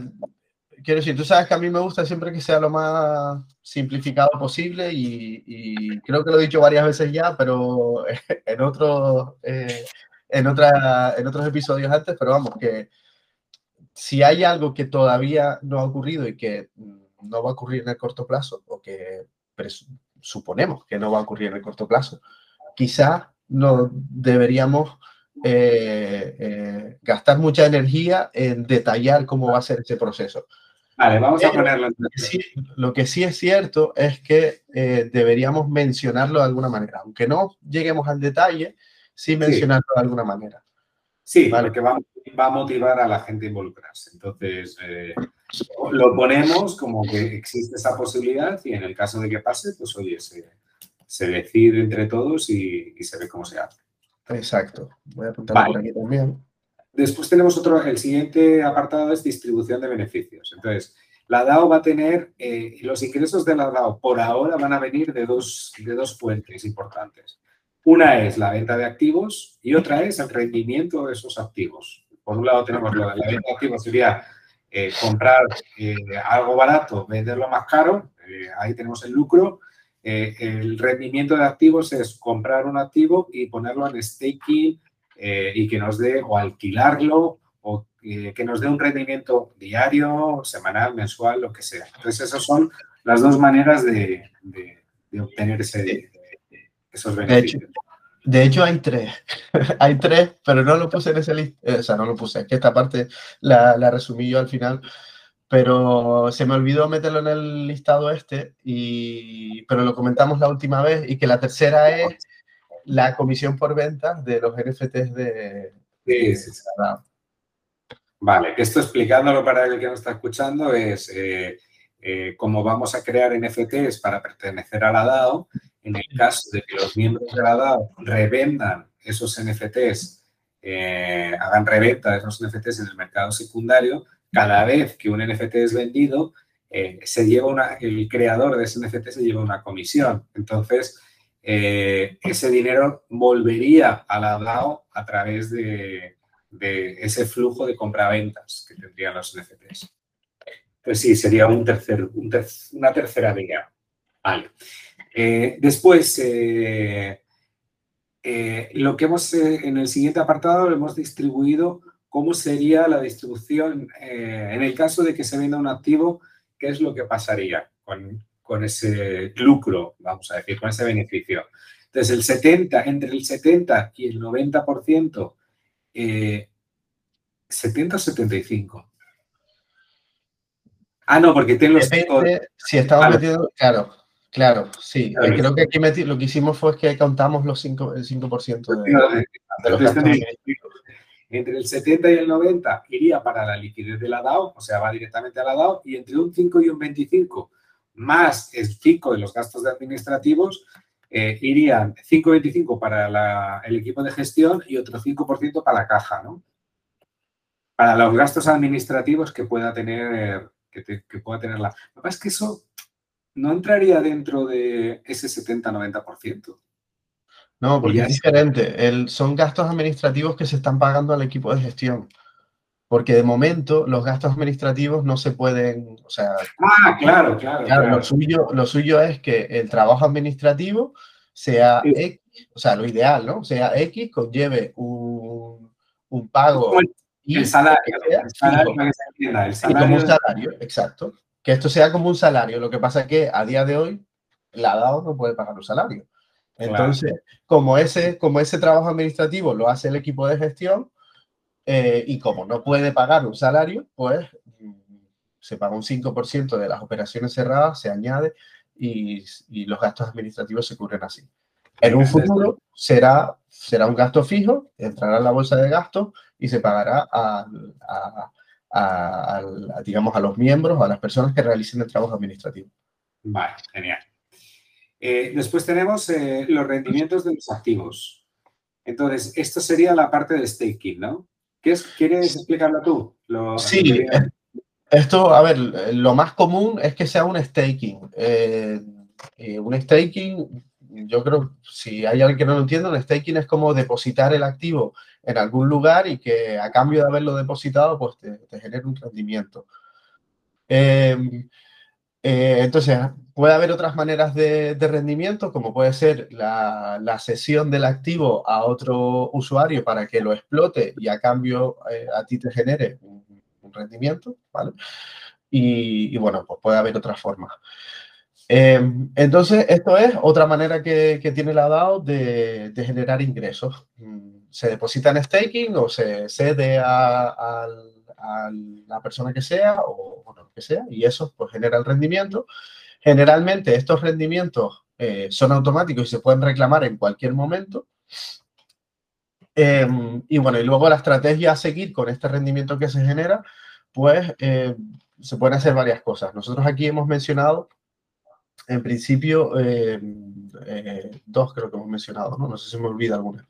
quiero decir, tú sabes que a mí me gusta siempre que sea lo más simplificado posible y, creo que lo he dicho varias veces ya, pero en otros, eh, en, otra, en otros episodios antes, pero vamos, que si hay algo que todavía no ha ocurrido y que no va a ocurrir en el corto plazo, o que suponemos que no va a ocurrir en el corto plazo, quizá no deberíamos gastar mucha energía en detallar cómo va a ser ese proceso. Vale, vamos a ponerlo. lo que sí es cierto es que deberíamos mencionarlo de alguna manera, aunque no lleguemos al detalle, sí mencionarlo de alguna manera. Sí, porque va, a motivar a la gente a involucrarse. Entonces, eh, lo ponemos como que existe esa posibilidad y en el caso de que pase, pues oye, se, decide entre todos y, se ve cómo se hace. Exacto. Voy a apuntarlo por aquí también. Después tenemos otro, el siguiente apartado es distribución de beneficios. Entonces, la DAO va a tener, eh, los ingresos de la DAO por ahora van a venir de dos, de dos fuentes importantes. Una es la venta de activos y otra es el rendimiento de esos activos. Por un lado tenemos la, venta de activos, sería eh, comprar eh, algo barato, venderlo más caro, eh, ahí tenemos el lucro. El rendimiento de activos es comprar un activo y ponerlo en staking y que nos dé o alquilarlo o que nos dé un rendimiento diario, semanal, mensual, lo que sea. Entonces, esas son las dos maneras de, de obtener ese, de hecho, hay tres. hay tres, pero no lo puse en ese list. Eh, o sea, no lo puse. Es que esta parte la, la, resumí yo al final. Pero se me olvidó meterlo en el listado este, y, pero lo comentamos la última vez. Y que la tercera es la comisión por ventas de los NFTs de. Sí, sí, sí. Vale, esto explicándolo para el que nos está escuchando es eh, eh, cómo vamos a crear NFTs para pertenecer a la DAO en el caso de que los miembros de la DAO revendan esos NFTs, eh, hagan reventa de esos NFTs en el mercado secundario, cada vez que un NFT es vendido, eh, se lleva una, el creador de ese NFT se lleva una comisión. Entonces, eh, ese dinero volvería a la a través de, ese flujo de compraventas que tendrían los NFTs. Pues sí, sería un una tercera vía. Vale. Eh, después, lo que hemos en el siguiente apartado lo hemos distribuido cómo sería la distribución en el caso de que se venda un activo, qué es lo que pasaría con, con ese lucro, vamos a decir, con ese beneficio. Entonces, el 70, entre el 70 y el 90%, 70 o 75. Ah, no, porque tengo los... si estamos metiendo, claro, Claro, sí. Eh, creo que aquí lo que hicimos fue que contamos los 5, el 5% de, los gastos Entre el 70 y el 90 iría para la liquidez de la DAO, o sea, va directamente a la DAO, y entre un 5 y un 25 más el 5 de los gastos administrativos, eh, irían 5,25 para el equipo de gestión y otro 5% para la caja, ¿no? Para los gastos administrativos que pueda tener, que, que pueda tener la... Lo que pasa es que eso no entraría dentro de ese 70-90%. No, porque es diferente. El, son gastos administrativos que se están pagando al equipo de gestión. Porque de momento los gastos administrativos no se pueden, o sea... Ah, claro, claro. Lo, suyo, lo suyo es que el trabajo administrativo sea X, o sea, lo ideal, ¿no? Sea X, conlleve un, un pago... El, salario, el salario, el salario, como un salario, exacto que esto sea como un salario. Lo que pasa es que a día de hoy la DAO no puede pagar un salario. Entonces, como, ese, como ese trabajo administrativo lo hace el equipo de gestión eh, y como no puede pagar un salario, pues mm, se paga un 5% de las operaciones cerradas, se añade y, los gastos administrativos se cubren así. En un futuro será, será un gasto fijo, entrará en la bolsa de gastos y se pagará a, a, digamos, a los miembros o a las personas que realicen el trabajo administrativo. Vale, genial. Eh, después tenemos eh, los rendimientos de los activos. Entonces, esto sería la parte de staking, ¿no? ¿Qué es, ¿Quieres explicarlo tú? sí, esto, a ver, lo más común es que sea un staking. Eh, un staking, yo creo, si hay alguien que no lo entiende, un staking es como depositar el activo en algún lugar y que a cambio de haberlo depositado, pues te, te genere un rendimiento. Em, eh, entonces, puede haber otras maneras de, rendimiento, como puede ser la, cesión del activo a otro usuario para que lo explote y a cambio eh, a ti te genere un, rendimiento, ¿vale? Y, bueno, pues puede haber otras formas. Em, entonces, esto es otra manera que, tiene la DAO de, generar ingresos. Mm, se deposita en staking o se cede a, la persona que sea o, lo que sea y eso pues genera el rendimiento. Generalmente estos rendimientos eh, son automáticos y se pueden reclamar en cualquier momento. Em, y bueno, y luego la estrategia a seguir con este rendimiento que se genera, pues eh, se pueden hacer varias cosas. Nosotros aquí hemos mencionado en principio, eh, eh, dos creo que hemos mencionado, ¿no? No sé si me olvida alguna.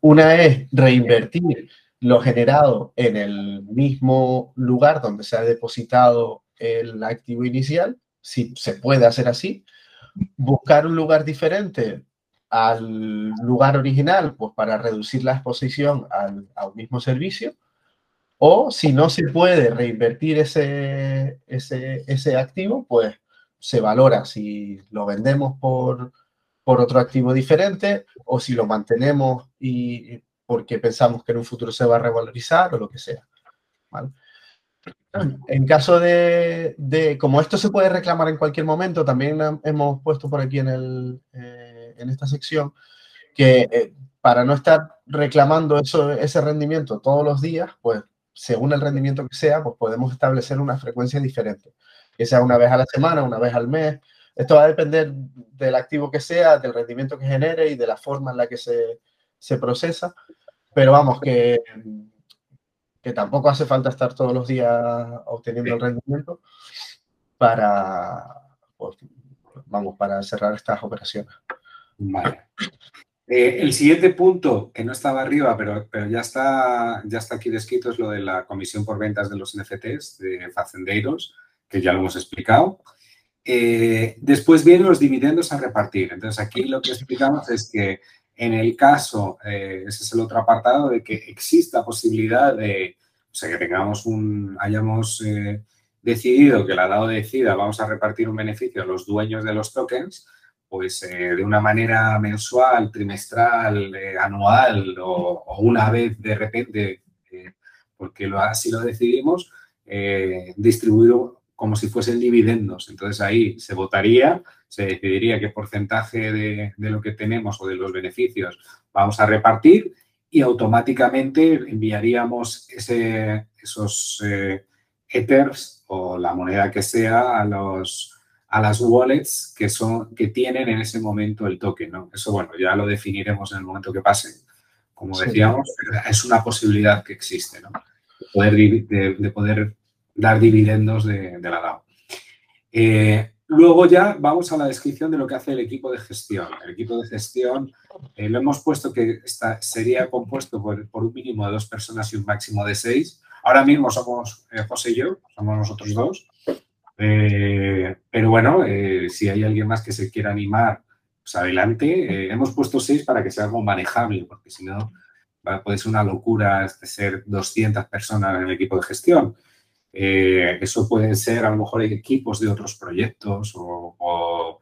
Una es reinvertir lo generado en el mismo lugar donde se ha depositado el activo inicial, si se puede hacer así. Buscar un lugar diferente al lugar original, pues para reducir la exposición al, al mismo servicio. O si no se puede reinvertir ese, activo, pues se valora si lo vendemos por otro activo diferente o si lo mantenemos y porque pensamos que en un futuro se va a revalorizar o lo que sea. En caso de, como esto se puede reclamar en cualquier momento, también hemos puesto por aquí en, el, eh, en esta sección que eh, para no estar reclamando eso, ese rendimiento todos los días, pues según el rendimiento que sea, pues podemos establecer una frecuencia diferente que sea una vez a la semana, una vez al mes. Esto va a depender del activo que sea, del rendimiento que genere y de la forma en la que se, se procesa. Pero vamos, que, que tampoco hace falta estar todos los días obteniendo el rendimiento para, pues, vamos, para cerrar estas operaciones. Vale. Eh, el siguiente punto, que no estaba arriba, pero, pero ya, está, ya está aquí descrito, es lo de la comisión por ventas de los NFTs de Facendeiros que ya lo hemos explicado. Eh, después vienen los dividendos a repartir. Entonces, aquí lo que explicamos es que en el caso, eh, ese es el otro apartado, de que exista posibilidad de, que tengamos un, hayamos eh, decidido que la DAO decida, vamos a repartir un beneficio a los dueños de los tokens, pues de una manera mensual, trimestral, anual o, o, una vez de repente, porque lo, así lo decidimos, distribuir como si fuesen dividendos. Entonces ahí se votaría, se decidiría qué porcentaje de, lo que tenemos o de los beneficios vamos a repartir y automáticamente enviaríamos ese, esos eh, Ethers o la moneda que sea a, los, a las wallets que, son, que tienen en ese momento el token. ¿no? Eso, bueno, ya lo definiremos en el momento que pase. Como decíamos, es una posibilidad que existe, ¿no? poder, de poder dar dividendos de, la DAO. Eh, luego ya vamos a la descripción de lo que hace el equipo de gestión. El equipo de gestión eh, lo hemos puesto que sería compuesto por, un mínimo de dos personas y un máximo de seis. Ahora mismo somos eh, José y yo, somos nosotros dos. pero bueno, si hay alguien más que se quiera animar, pues adelante. hemos puesto seis para que sea algo manejable, porque si no, puede ser una locura este, ser 200 personas en el equipo de gestión. Eh, eso pueden ser a lo mejor equipos de otros proyectos o,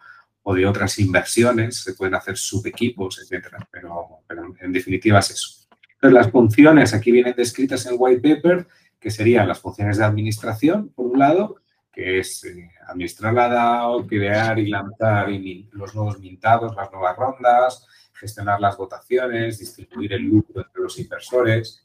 de otras inversiones, se pueden hacer subequipos, etcétera, pero, en definitiva es eso. Entonces, las funciones aquí vienen descritas en white paper, que serían las funciones de administración, por un lado, que es eh, administrar la DAO, crear y lanzar los nuevos mintados, las nuevas rondas, gestionar las votaciones, distribuir el lucro entre los inversores,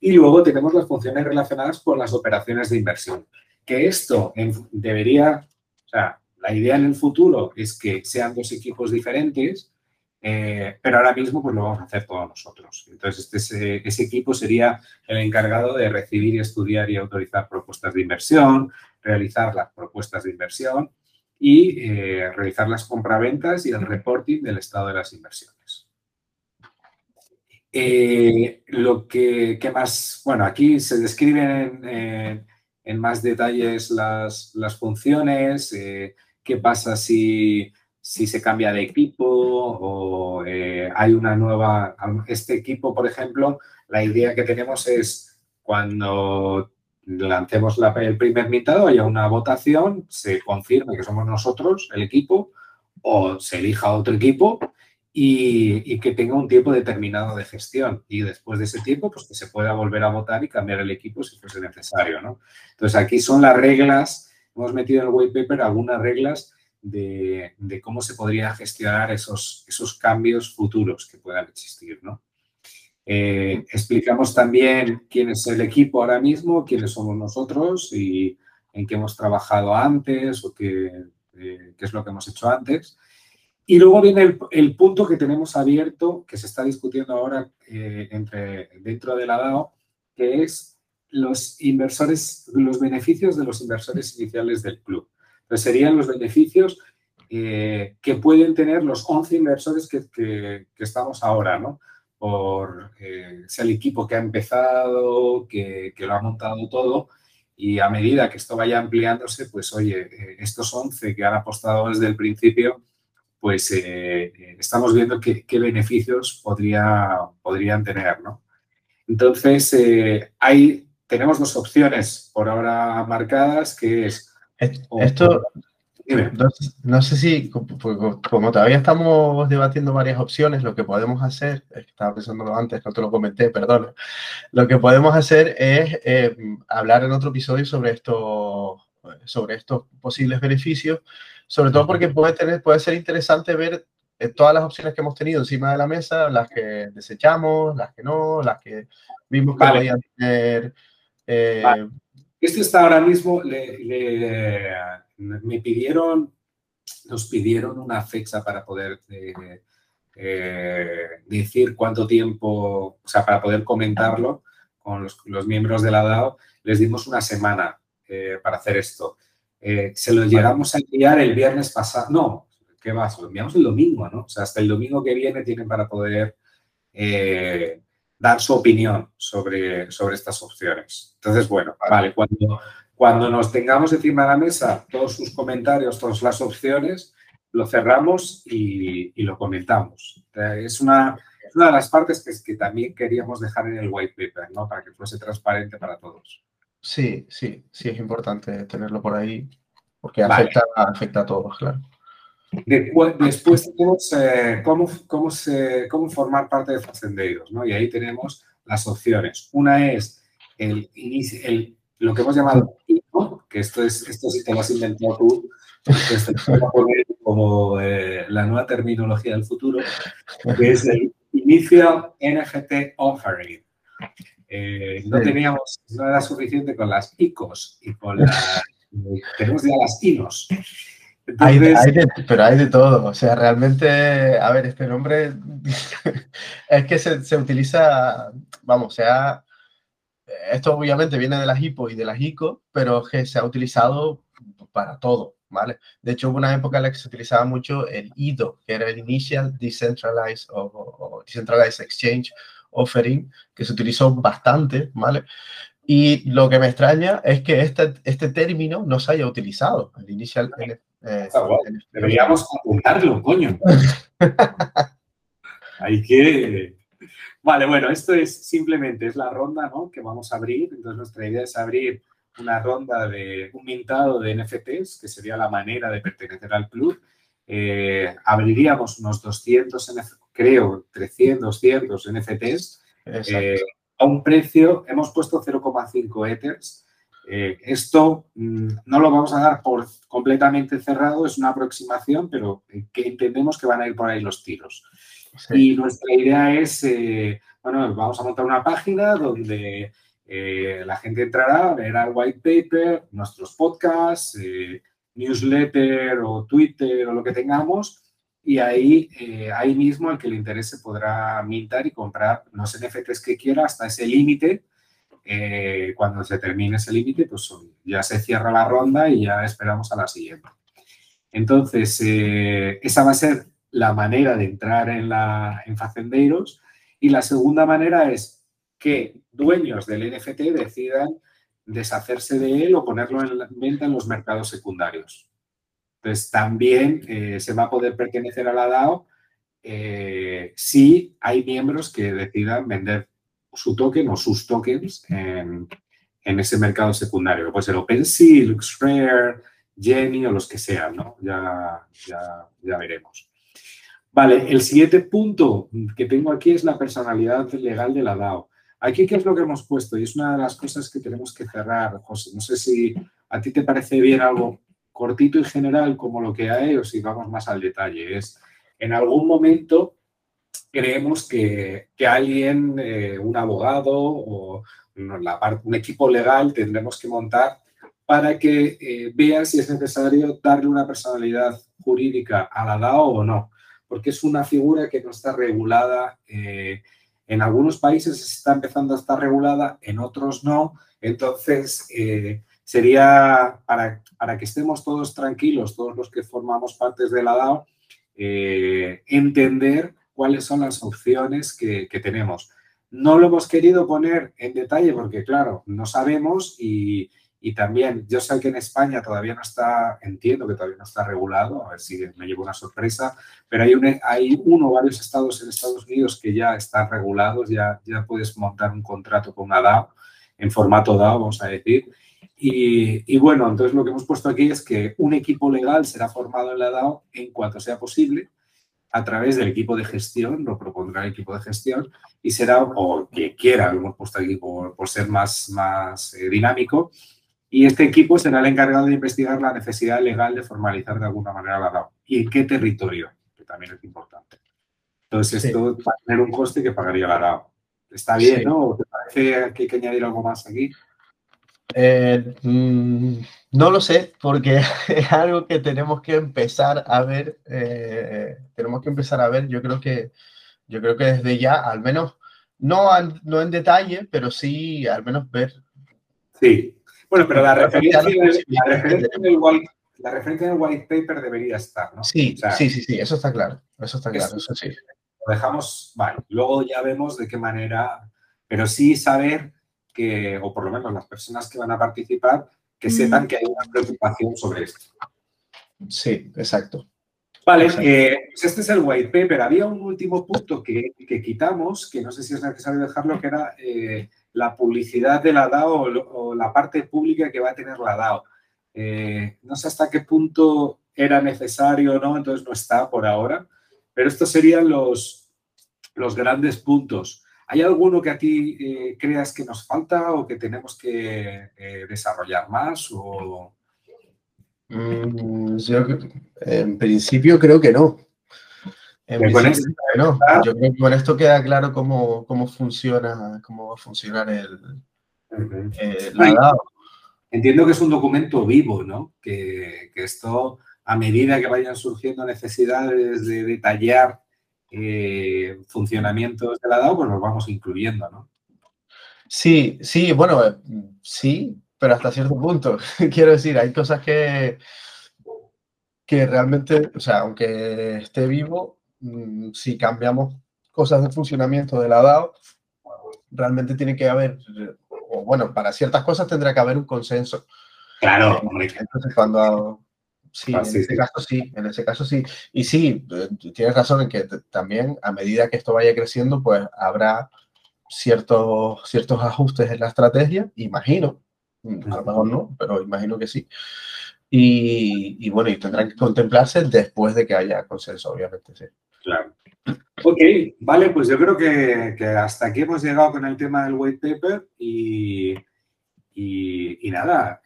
y luego tenemos las funciones relacionadas con las operaciones de inversión. Que esto debería, o sea, la idea en el futuro es que sean dos equipos diferentes, eh, pero ahora mismo pues lo vamos a hacer todos nosotros. Entonces, este, ese, equipo sería el encargado de recibir estudiar y autorizar propuestas de inversión, realizar las propuestas de inversión y eh, realizar las compraventas y el reporting del estado de las inversiones. Eh, lo que, más, bueno, aquí se describen en, más detalles las, funciones, eh, qué pasa si, se cambia de equipo o eh, hay una nueva, este equipo, por ejemplo, la idea que tenemos es cuando lancemos el primer mitado, haya una votación, se confirme que somos nosotros el equipo o se elija otro equipo y, que tenga un tiempo determinado de gestión. Y después de ese tiempo, pues que se pueda volver a votar y cambiar el equipo si fuese necesario, ¿no? Entonces, aquí son las reglas, hemos metido en el white paper algunas reglas de, cómo se podría gestionar esos, esos cambios futuros que puedan existir, ¿no? Eh, explicamos también quién es el equipo ahora mismo, quiénes somos nosotros y en qué hemos trabajado antes o qué, eh, qué es lo que hemos hecho antes. Y luego viene el, punto que tenemos abierto, que se está discutiendo ahora eh, entre, dentro de la DAO, que es los inversores, los beneficios de los inversores iniciales del club. Entonces, serían los beneficios eh, que pueden tener los 11 inversores que, que, estamos ahora, ¿no? Por eh, el equipo que ha empezado, que, que, lo ha montado todo, y a medida que esto vaya ampliándose, pues oye, eh, estos 11 que han apostado desde el principio, pues estamos viendo qué, qué beneficios podría, podrían tener, ¿no? Entonces, hay, tenemos dos opciones por ahora marcadas, que es esto, no, sé si, como todavía estamos debatiendo varias opciones, lo que podemos hacer, estaba pensándolo antes, no te lo comenté, perdón, lo que podemos hacer es eh, hablar en otro episodio sobre, esto, sobre estos posibles beneficios, sobre todo porque puede, tener, puede ser interesante ver eh, todas las opciones que hemos tenido encima de la mesa, las que desechamos, las que no, las que vimos que podían tener... Eh, este está ahora mismo, le, me pidieron, nos pidieron una fecha para poder eh, eh, decir cuánto tiempo, o sea, para poder comentarlo con los, miembros de la DAO, les dimos una semana eh, para hacer esto. se lo llegamos a enviar el viernes pasado, no, ¿qué va? Se lo enviamos el domingo, ¿no? O sea, hasta el domingo que viene tienen para poder dar su opinión sobre, sobre estas opciones. Entonces, bueno, vale, cuando, cuando nos tengamos encima de la mesa todos sus comentarios, todas las opciones, lo cerramos y, lo comentamos. Es una, una, de las partes que, que también queríamos dejar en el white paper, ¿no? Para que fuese transparente para todos. Sí, sí, sí, es importante tenerlo por ahí porque afecta, afecta a todos, claro. Después, tenemos eh, cómo, cómo, cómo, formar parte de Facendeiros, ¿no? Y ahí tenemos las opciones. Una es el, el, lo que hemos llamado que esto, es, esto sí te lo has inventado tú, esto a poner como eh, la nueva terminología del futuro, que es el Initial NFT Offering. Eh, no teníamos, no era suficiente con las ICOs y con las, tenemos ya las INOS pero hay de todo, o sea, realmente, a ver, este nombre es que se, utiliza, vamos, o sea, esto obviamente viene de las HIPO y de las ICO, pero que se ha utilizado para todo, ¿vale? De hecho, hubo una época en la que se utilizaba mucho el IDO, que era el Initial Decentralized, o, Decentralized Exchange Offering, que se utilizó bastante, ¿vale? Y lo que me extraña es que este, este término no se haya utilizado, el Initial eh, Deberíamos apuntarlo, coño. Hay que... Vale, bueno, esto es simplemente, es la ronda ¿no? que vamos a abrir. Entonces, nuestra idea es abrir una ronda de un mintado de NFTs, que sería la manera de pertenecer al club. Eh, abriríamos unos 200, creo, 300, 200 NFTs eh, a un precio, hemos puesto 0,5 Ethers. Eh, esto mm, no lo vamos a dar por completamente cerrado, es una aproximación, pero que entendemos que van a ir por ahí los tiros. Y nuestra idea es, eh, bueno, vamos a montar una página donde eh, la gente entrará, verá el white paper, nuestros podcasts, newsletter o Twitter o lo que tengamos, y ahí, ahí mismo el que le interese podrá mintar y comprar los NFTs que quiera hasta ese límite eh, cuando se termine ese límite, pues ya se cierra la ronda y ya esperamos a la siguiente. Entonces, eh, esa va a ser la manera de entrar en, la, en Facendeiros. Y la segunda manera es que dueños del NFT decidan deshacerse de él o ponerlo en venta en los mercados secundarios. Entonces, también eh, se va a poder pertenecer a la DAO si hay miembros que decidan vender su token o sus tokens en, ese mercado secundario. Puede ser OpenSea, LuxRare, Jenny o los que sean, ¿no? Ya, ya, veremos. Vale, el siguiente punto que tengo aquí es la personalidad legal de la DAO. Aquí, ¿qué es lo que hemos puesto? Y es una de las cosas que tenemos que cerrar, José. No sé si a ti te parece bien algo cortito y general como lo que hay o si vamos más al detalle. Es, en algún momento creemos que, alguien, eh, un abogado o un equipo legal tendremos que montar para que eh, vea si es necesario darle una personalidad jurídica a la DAO o no, porque es una figura que no está regulada. Eh, en algunos países está empezando a estar regulada, en otros no. Entonces, sería para, para, que estemos todos tranquilos, todos los que formamos parte de la DAO, entender cuáles son las opciones que, que tenemos. No lo hemos querido poner en detalle porque, claro, no sabemos y, y también, yo sé que en España todavía no está, entiendo que todavía no está regulado, a ver si me llevo una sorpresa, pero hay, un, hay uno o varios estados en Estados Unidos que ya están regulados, ya, ya puedes montar un contrato con una DAO, en formato DAO, vamos a decir. Y, y, bueno, entonces lo que hemos puesto aquí es que un equipo legal será formado en la DAO en cuanto sea posible a través del equipo de gestión, lo propondrá el equipo de gestión y será, o que quiera, lo hemos puesto aquí por, por ser más, más eh, dinámico, y este equipo será el encargado de investigar la necesidad legal de formalizar de alguna manera la DAO. ¿Y en qué territorio? Que también es importante. Entonces, esto va a tener un coste que pagaría la DAO. Está bien, ¿no? ¿Te parece que hay que añadir algo más aquí? Eh, mm, no lo sé, porque es algo que tenemos que empezar a ver. Eh, tenemos que empezar a ver. Yo creo que, yo creo que desde ya, al menos, no, no en detalle, pero sí al menos ver. Sí, bueno, pero la referencia, la referencia, en el white, la referencia white paper debería estar, ¿no? Sí, sí, sí, sí, eso está claro. Eso está claro, eso, sí. Lo dejamos, vale, luego ya vemos de qué manera, pero sí saber que, o por lo menos las personas que van a participar, que sepan que hay una preocupación sobre esto. Sí, exacto. Vale, eh, pues este es el white paper. Había un último punto que, que, quitamos, que no sé si es necesario dejarlo, que era eh, la publicidad de la DAO o, la parte pública que va a tener la DAO. Eh, no sé hasta qué punto era necesario o no, entonces no está por ahora, pero estos serían los, los grandes puntos. ¿Hay alguno que a ti eh, creas que nos falta o que tenemos que eh, desarrollar más? O... Mm, en principio creo que no. Con esto, no. Yo creo que con esto queda claro cómo, cómo funciona, cómo va a funcionar el, eh, Entiendo que es un documento vivo, ¿no? Que, que, esto, a medida que vayan surgiendo necesidades de detallar eh, funcionamientos de la DAO, pues los vamos incluyendo, ¿no? Sí, sí, bueno, eh, sí, pero hasta cierto punto. Quiero decir, hay cosas que, que realmente, o sea, aunque esté vivo, Mm, si cambiamos cosas de funcionamiento de la DAO, realmente tiene que haber, o bueno, para ciertas cosas tendrá que haber un consenso. Claro, entonces cuando Sí, ah, en ese caso sí, en ese caso sí. Y sí, eh, tienes razón en que también a medida que esto vaya creciendo, pues habrá ciertos, ciertos ajustes en la estrategia, imagino, mm, a lo mejor no, pero imagino que sí. Y, y bueno, y tendrán que contemplarse después de que haya consenso, obviamente, sí. Claro. Ok, vale, pues yo creo que, hasta aquí hemos llegado con el tema del white paper y, y, nada,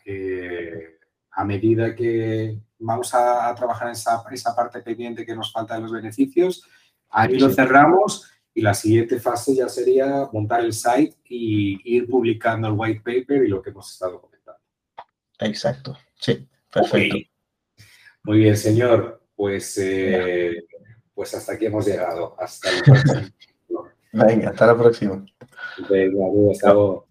a medida que vamos a, trabajar en esa, esa, parte pendiente que nos falta de los beneficios, ahí lo cerramos y la siguiente fase ya sería montar el site y ir publicando el white paper y lo que hemos estado comentando. Exacto, sí, perfecto. Muy bien, señor. Pues eh, pues hasta aquí hemos llegado. Hasta el próximo. Venga, hasta la próxima. Venga, hasta luego.